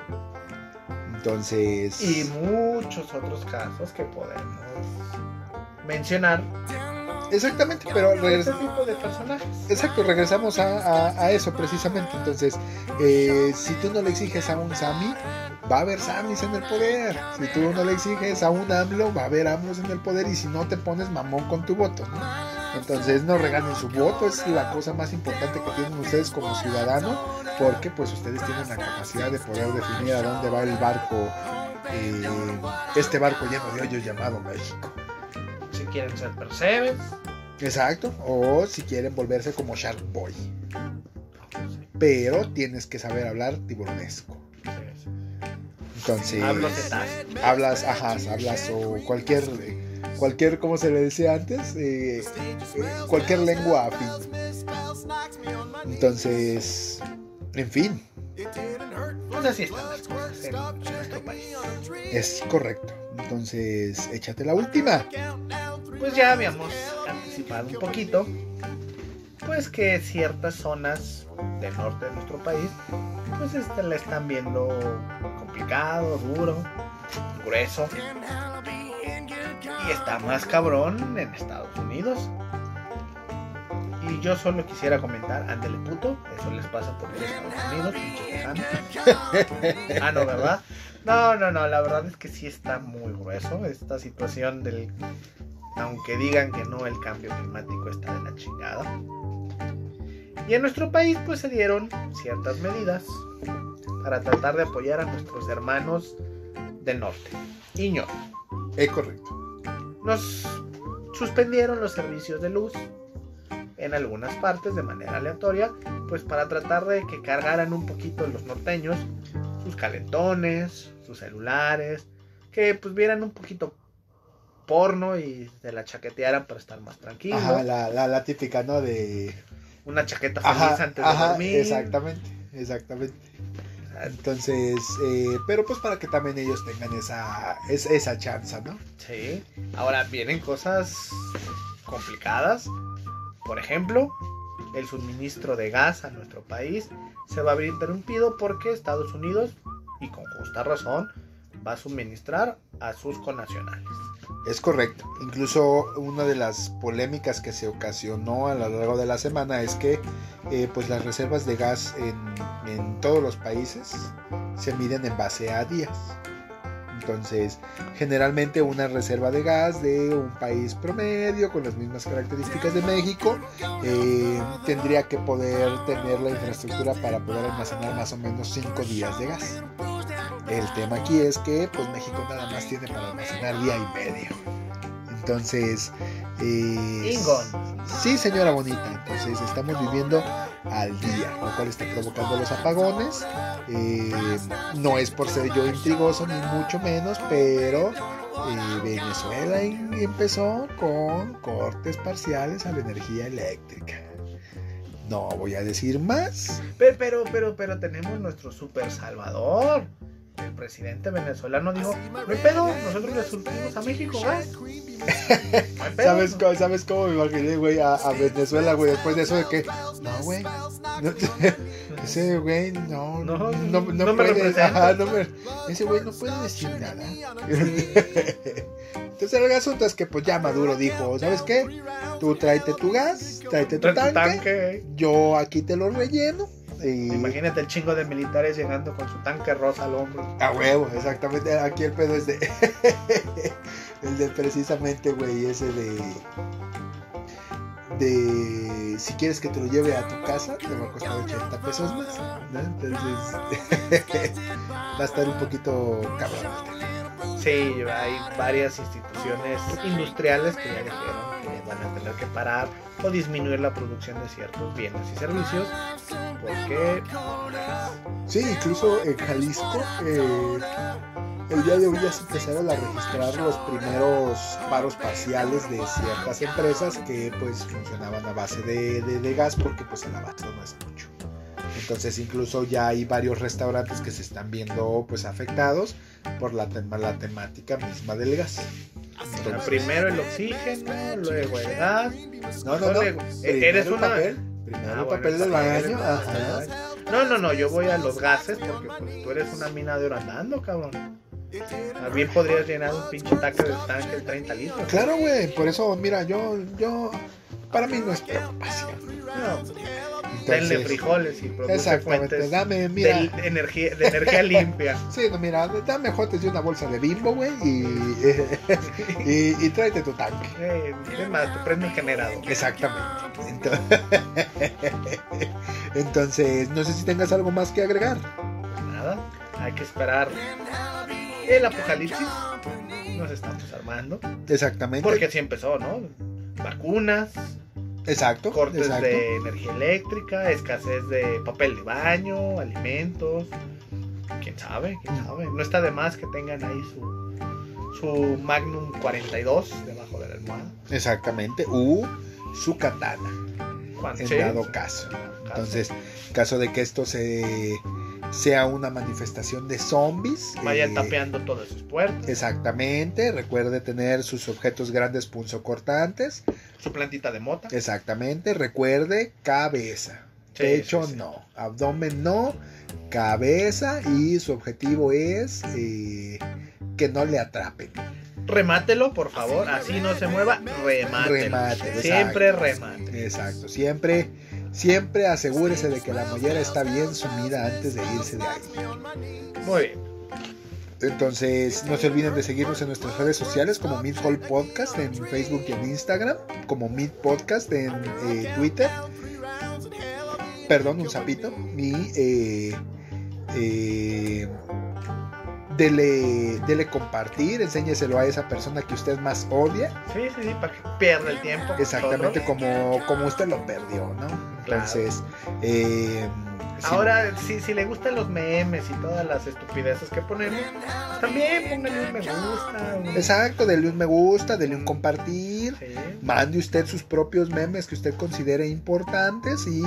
Entonces, y muchos otros casos que podemos mencionar exactamente, pero este tipo de personajes. Exacto, regresamos a, a- a eso precisamente. Entonces, eh, si tú no le exiges a un Sami, va a haber Samis en el poder. Si tú no le exiges a un AMLO, va a haber AMLOs en el poder. Y si no te pones mamón con tu voto, ¿no? Entonces, no regalen su voto, es la cosa más importante que tienen ustedes como ciudadano, porque pues ustedes tienen la capacidad de poder definir a dónde va el barco, eh, este barco lleno de hoyos llamado México. Si quieren ser percebes, Exacto, o si quieren volverse como Shark Boy. Pero tienes que saber hablar tiburonesco. Entonces, hablas, ajá, hablas o cualquier, cualquier, como se le decía antes, Eh, eh, cualquier lengua afín. Entonces, en fin, Pues así están las cosas en nuestro país. es correcto. Entonces, échate la última. Pues ya habíamos anticipado un poquito, pues que ciertas zonas del norte de nuestro país, pues este, la están viendo complicado, duro, grueso. Y está más cabrón en Estados Unidos. Y yo solo quisiera comentar, ándele puto, eso les pasa por ir a Estados Unidos, *laughs* ah, no, ¿verdad? No, no, no, la verdad es que sí está muy grueso esta situación del... Aunque digan que no, el cambio climático está de la chingada. Y en nuestro país pues se dieron ciertas medidas para tratar de apoyar a nuestros hermanos del norte. Iño. Es correcto. Nos suspendieron los servicios de luz en algunas partes de manera aleatoria, pues para tratar de que cargaran un poquito los norteños sus calentones, sus celulares, que pues vieran un poquito porno y se la chaquetearan para estar más tranquilos. Ajá, la, la, la típica, ¿no? De... Una chaqueta feliz Ajá, antes ajá, de dormir. exactamente, exactamente. Entonces, eh, pero pues para que también ellos tengan esa, es- esa chance, ¿no? Sí. Ahora vienen cosas complicadas. Por ejemplo, el suministro de gas a nuestro país se va a ver interrumpido porque Estados Unidos, y con justa razón, va a suministrar a sus connacionales. Es correcto. Incluso una de las polémicas que se ocasionó a lo largo de la semana es que eh, pues las reservas de gas en, en todos los países se miden en base a días. Entonces, generalmente una reserva de gas de un país promedio con las mismas características de México eh, tendría que poder tener la infraestructura para poder almacenar más o menos 5 días de gas. El tema aquí es que pues México nada más tiene para almacenar día y medio. Entonces, eh. Sí, señora bonita. Entonces estamos viviendo al día, lo cual está provocando los apagones. Eh, no es por ser yo intrigoso ni mucho menos, pero eh, Venezuela em- empezó con cortes parciales a la energía eléctrica. No voy a decir más. Pero, pero, pero, pero tenemos nuestro super salvador. El presidente venezolano dijo, *laughs* no hay pedo, nosotros le surtimos a México gas. No hay pedo". ¿Sabes cómo, ¿Sabes cómo me imaginé, güey, a, a Venezuela, güey, después de eso de que, no, güey, no, *laughs* ese güey no, No, no, no, no puede, ajá, me- ese güey no puede decir nada. *laughs* Entonces el asunto es que pues ya Maduro dijo, ¿sabes qué? Tú tráete tu gas, tráete tu tanque. yo aquí te lo relleno. Y... Imagínate el chingo de militares llegando con su tanque rosa al hombro. A huevo, exactamente. Aquí el pedo es de. *laughs* el de precisamente, güey, ese de. De. Si quieres que te lo lleve a tu casa, te va a costar 80 pesos más. ¿no? Entonces. *laughs* va a estar un poquito cabrón. Sí, hay varias instituciones industriales que ya dijeron van a tener que parar o disminuir la producción de ciertos bienes y servicios porque Sí, incluso en Jalisco. eh, el día de hoy ya se empezaron a registrar los primeros paros parciales de ciertas empresas que pues funcionaban a base de, de- de gas porque pues el abasto no es mucho. Entonces incluso ya hay varios restaurantes que se están viendo pues afectados por la, tema- la temática misma del gas. Entonces- primero el oxígeno, luego el gas. no, no, no. luego- Primero eres una papel, primero Ah, el bueno, papel el del baño. ajá. No, no, no, yo voy a los gases porque pues, tú eres una mina de oro andando, cabrón. También podrías llenar un pinche tanque de tanque de 30 litros. Claro, güey, por eso, mira, yo, yo, para mí no es preocupación. No, denle frijoles y produce Exactamente, fuentes dame, mira. de, energía, de energía *laughs* limpia. Sí, no, mira, dame jotes de una bolsa de bimbo, güey, y, *laughs* y, y tráete tu tanque. Eh, es más, te prende el generador. Exactamente. Entonces, *laughs* entonces, no sé si tengas algo más que agregar. Pues nada, hay que esperar el apocalipsis. Nos estamos armando. Exactamente. Porque así empezó, ¿no? Vacunas, exacto. cortes exacto. de energía eléctrica, escasez de papel de baño, alimentos. ¿Quién sabe? ¿Quién sabe? No está de más que tengan ahí su, su Magnum 42 debajo de la almohada. Exactamente. U su katana, Juan, en sí. dado caso. Entonces, en caso de que esto se sea una manifestación de zombies. vayan eh, tapeando todas sus puertas. Exactamente, recuerde tener sus objetos grandes punzocortantes. Su plantita de mota. Exactamente, recuerde cabeza. Sí, Pecho sí, sí. no, abdomen no, cabeza y su objetivo es eh, que no le atrapen. remátelo, por favor. Así no se mueva, remátelo. Remate, Siempre remate. Exacto, siempre, siempre asegúrese de que la mollera está bien sumida antes de irse de ahí. Muy bien. Entonces, no se olviden de seguirnos en nuestras redes sociales como Mid Hall Podcast en Facebook y en Instagram, como Mid Podcast en eh, Twitter. Perdón, un sapito. Y eh, eh, dele, dele compartir, enséñeselo a esa persona que usted más odia. Sí, sí, sí, para que pierda el tiempo. Exactamente como, como usted lo perdió, ¿no? Entonces, eh, sí, Ahora, si, si le gustan los memes y todas las estupideces que ponemos, también pónganle un me gusta. un- exacto, dele un me gusta, dele un compartir. Sí. Mande usted sus propios memes que usted considere importantes y